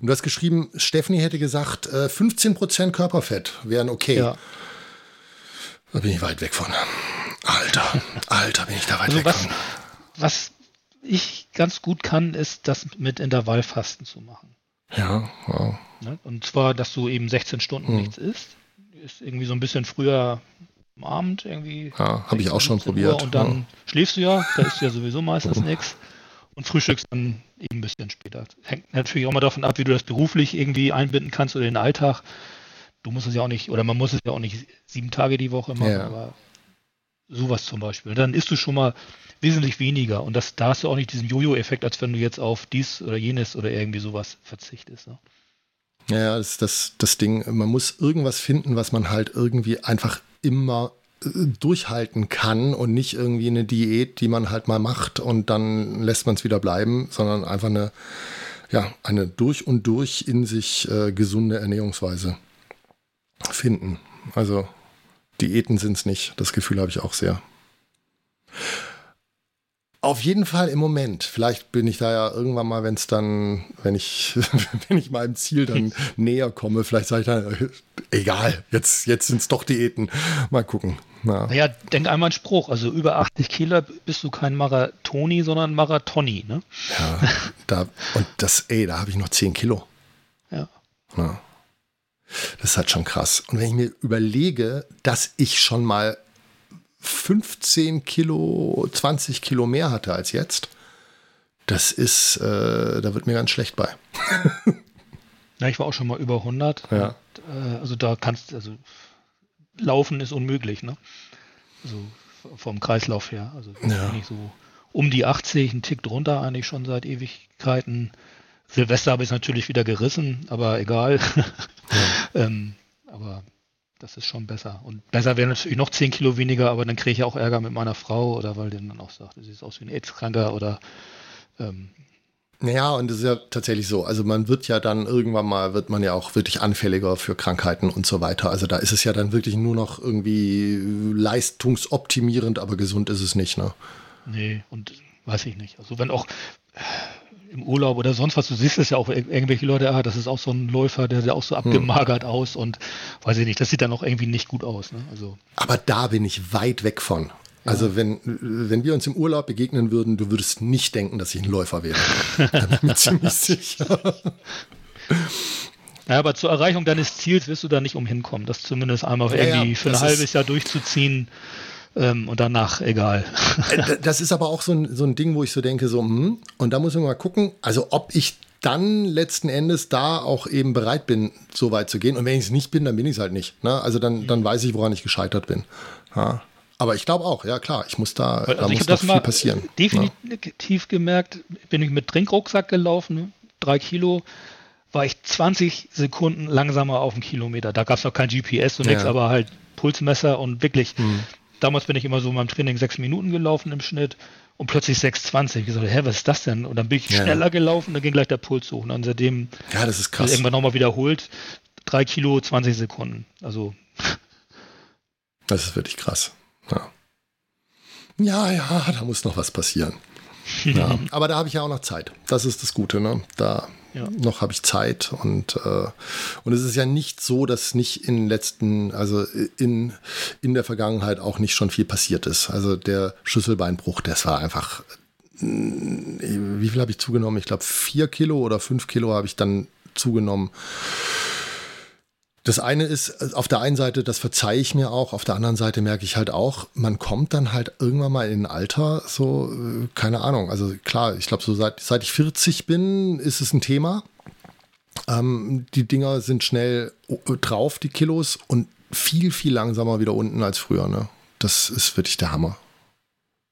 Und du hast geschrieben, Stephanie hätte gesagt, 15% äh, Körperfett wären okay. Ja. Da bin ich weit weg von. Alter, Alter, bin ich da weit also weg was, von. Was ich ganz gut kann, ist das mit Intervallfasten zu machen. Ja, wow. Ne? Und zwar, dass du eben 16 Stunden hm. nichts isst. Ist irgendwie so ein bisschen früher am Abend irgendwie. Ja, habe ich auch schon probiert. Uhr und dann ja. schläfst du ja, da ist ja sowieso meistens nichts. Und frühstückst dann eben ein bisschen später. Hängt natürlich auch mal davon ab, wie du das beruflich irgendwie einbinden kannst oder den Alltag. Du musst es ja auch nicht, oder man muss es ja auch nicht sieben Tage die Woche machen, ja. aber sowas zum Beispiel. Dann isst du schon mal wesentlich weniger. Und das, da hast du auch nicht diesen Jojo-Effekt, als wenn du jetzt auf dies oder jenes oder irgendwie sowas verzichtest. Ne? Ja, das ist das, das Ding. Man muss irgendwas finden, was man halt irgendwie einfach immer äh, durchhalten kann und nicht irgendwie eine Diät, die man halt mal macht und dann lässt man es wieder bleiben, sondern einfach eine, ja, eine durch und durch in sich äh, gesunde Ernährungsweise finden. Also Diäten sind es nicht. Das Gefühl habe ich auch sehr. Auf jeden Fall im Moment. Vielleicht bin ich da ja irgendwann mal, wenn es dann, wenn ich, wenn ich meinem Ziel dann näher komme, vielleicht sage ich dann, egal, jetzt, jetzt sind es doch Diäten. Mal gucken. Ja. Naja, denk einmal einen Spruch. Also über 80 Kilo bist du kein Marathoni, sondern Marathoni, ne? Ja, da, und das, ey, da habe ich noch 10 Kilo. Ja. ja. Das ist halt schon krass. Und wenn ich mir überlege, dass ich schon mal 15 Kilo, 20 Kilo mehr hatte als jetzt, das ist, äh, da wird mir ganz schlecht bei. ja, ich war auch schon mal über 100. Ja. Und, äh, also da kannst, also laufen ist unmöglich, ne? Also vom Kreislauf her. Also ja. so um die 80, ein Tick drunter eigentlich schon seit Ewigkeiten. Silvester habe ich natürlich wieder gerissen, aber egal. Ja. ähm, aber das ist schon besser. Und besser wäre natürlich noch 10 Kilo weniger, aber dann kriege ich auch Ärger mit meiner Frau oder weil die dann auch sagt, du siehst aus wie ein AIDS-Kranker oder ähm, naja, und es ist ja tatsächlich so. Also man wird ja dann irgendwann mal, wird man ja auch wirklich anfälliger für Krankheiten und so weiter. Also da ist es ja dann wirklich nur noch irgendwie leistungsoptimierend, aber gesund ist es nicht, ne? Nee, und weiß ich nicht. Also wenn auch im Urlaub oder sonst was, du siehst es ja auch, irgendwelche Leute, ah, das ist auch so ein Läufer, der sieht auch so hm. abgemagert hm. aus und weiß ich nicht, das sieht dann auch irgendwie nicht gut aus. Ne? Also. Aber da bin ich weit weg von. Also wenn, wenn wir uns im Urlaub begegnen würden, du würdest nicht denken, dass ich ein Läufer wäre. da bin ich mir ziemlich sicher. Ja, aber zur Erreichung deines Ziels wirst du da nicht umhin kommen, das zumindest einmal ja, irgendwie ja, für ein halbes Jahr durchzuziehen ähm, und danach egal. Äh, das ist aber auch so ein, so ein Ding, wo ich so denke, so, hm, und da muss man mal gucken, also ob ich dann letzten Endes da auch eben bereit bin, so weit zu gehen. Und wenn ich es nicht bin, dann bin ich es halt nicht. Ne? Also dann, dann weiß ich, woran ich gescheitert bin. Ja. Aber ich glaube auch, ja klar, ich muss da, also da muss noch viel passieren. Definitiv ja. gemerkt, bin ich mit Trinkrucksack gelaufen, drei Kilo, war ich 20 Sekunden langsamer auf dem Kilometer. Da gab es noch kein GPS und ja. nichts, aber halt Pulsmesser und wirklich, hm. Damals bin ich immer so in meinem Training sechs Minuten gelaufen im Schnitt und plötzlich 6,20. Ich gesagt, hä, was ist das denn? Und dann bin ich ja. schneller gelaufen, dann ging gleich der Puls hoch. Und dann seitdem ja, das ist krass. irgendwann nochmal wiederholt, drei Kilo, 20 Sekunden. Also. Das ist wirklich krass. Ja, ja, ja da muss noch was passieren. ja, aber da habe ich ja auch noch Zeit. Das ist das Gute, ne? Da ja. noch habe ich Zeit und äh, und es ist ja nicht so, dass nicht in letzten, also in in der Vergangenheit auch nicht schon viel passiert ist. Also der Schlüsselbeinbruch, das war einfach. Wie viel habe ich zugenommen? Ich glaube vier Kilo oder fünf Kilo habe ich dann zugenommen. Das eine ist, auf der einen Seite, das verzeihe ich mir auch, auf der anderen Seite merke ich halt auch, man kommt dann halt irgendwann mal in ein Alter, so, äh, keine Ahnung. Also klar, ich glaube, so seit, seit ich 40 bin, ist es ein Thema. Ähm, die Dinger sind schnell drauf, die Kilos, und viel, viel langsamer wieder unten als früher. Ne? Das ist wirklich der Hammer.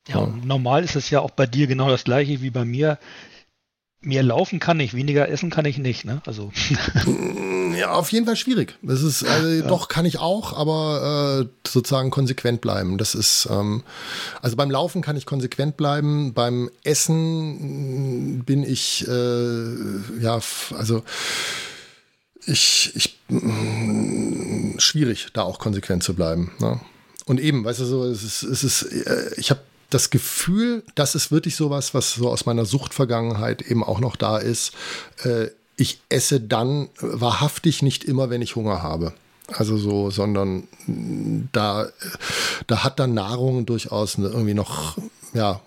Ja, ja. normal ist es ja auch bei dir genau das gleiche wie bei mir mehr laufen kann ich, weniger essen kann ich nicht, ne? Also. ja, auf jeden Fall schwierig. Das ist, also, ja. doch kann ich auch, aber äh, sozusagen konsequent bleiben. Das ist, ähm, also beim Laufen kann ich konsequent bleiben. Beim Essen bin ich, äh, ja, also ich, ich mh, schwierig, da auch konsequent zu bleiben. Ne? Und eben, weißt du, so, es ist, es ist äh, ich habe das Gefühl, das ist wirklich sowas, was so aus meiner Suchtvergangenheit eben auch noch da ist. Äh, ich esse dann wahrhaftig nicht immer, wenn ich Hunger habe. Also so, sondern da, da hat dann Nahrung durchaus irgendwie noch, ja,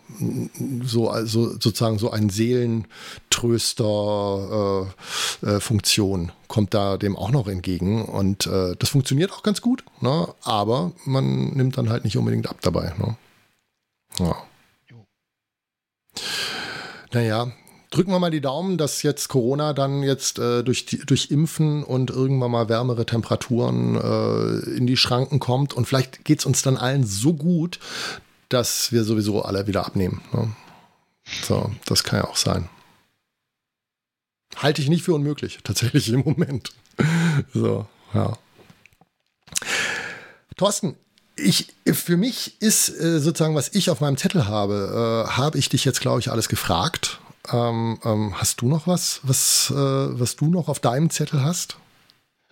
so, also sozusagen so ein Seelentröster äh, äh, kommt da dem auch noch entgegen. Und äh, das funktioniert auch ganz gut, ne? aber man nimmt dann halt nicht unbedingt ab dabei. Ne? Ja. Naja, drücken wir mal die Daumen, dass jetzt Corona dann jetzt äh, durch, die, durch Impfen und irgendwann mal wärmere Temperaturen äh, in die Schranken kommt. Und vielleicht geht es uns dann allen so gut, dass wir sowieso alle wieder abnehmen. Ne? So, das kann ja auch sein. Halte ich nicht für unmöglich, tatsächlich im Moment. so, ja. Thorsten, ich, für mich ist äh, sozusagen, was ich auf meinem Zettel habe, äh, habe ich dich jetzt, glaube ich, alles gefragt. Ähm, ähm, hast du noch was, was, äh, was du noch auf deinem Zettel hast?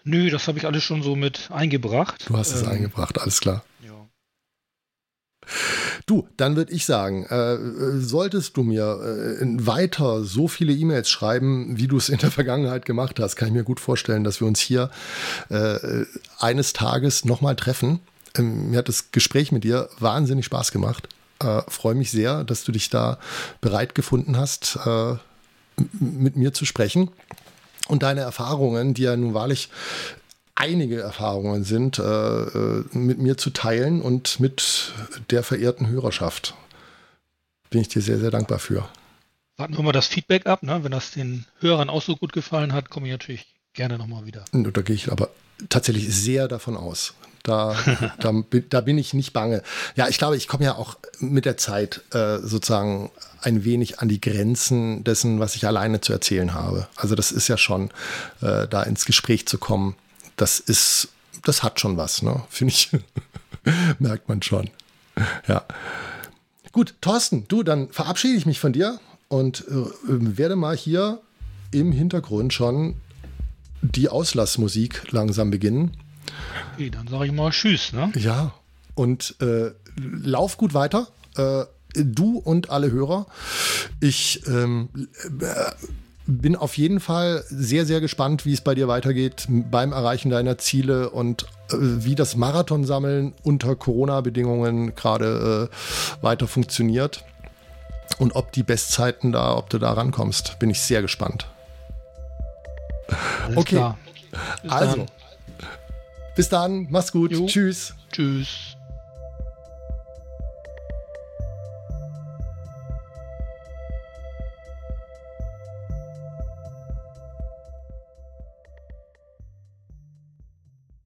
Nö, das habe ich alles schon so mit eingebracht. Du hast es ähm, eingebracht, alles klar. Ja. Du, dann würde ich sagen, äh, solltest du mir äh, weiter so viele E-Mails schreiben, wie du es in der Vergangenheit gemacht hast, kann ich mir gut vorstellen, dass wir uns hier äh, eines Tages nochmal treffen ähm, mir hat das Gespräch mit dir wahnsinnig Spaß gemacht. Äh, Freue mich sehr, dass du dich da bereit gefunden hast, äh, mit mir zu sprechen. Und deine Erfahrungen, die ja nun wahrlich einige Erfahrungen sind, äh, äh mit mir zu teilen und mit der verehrten Hörerschaft. Bin ich dir sehr, sehr dankbar für. Warten wir mal das Feedback ab. Ne? Wenn das den Hörern auch so gut gefallen hat, komme ich natürlich gerne nochmal wieder. Da gehe ich aber tatsächlich sehr davon aus. Da, da, da, bin ich nicht bange. Ja, ich glaube, ich komme ja auch mit der Zeit äh, sozusagen ein wenig an die Grenzen dessen, was ich alleine zu erzählen habe. Also das ist ja schon, äh, da ins Gespräch zu kommen, das ist das hat schon was, ne? Finde ich. Merkt man schon. Ja. Gut, Thorsten, du, dann verabschiede ich mich von dir und äh, werde mal hier im Hintergrund schon die Auslassmusik langsam beginnen. Okay, dann sage ich mal Tschüss, ne? Ja, und äh, lauf gut weiter. Äh, du und alle Hörer. Ich ähm, äh, bin auf jeden Fall sehr, sehr gespannt, wie es bei dir weitergeht beim Erreichen deiner Ziele und äh, wie das Marathonsammeln unter Corona-Bedingungen gerade äh, weiter funktioniert. Und ob die Bestzeiten da, ob du da rankommst, bin ich sehr gespannt. Alles okay. Klar. also. Bis dann, mach's gut, Jo. tschüss. Tschüss.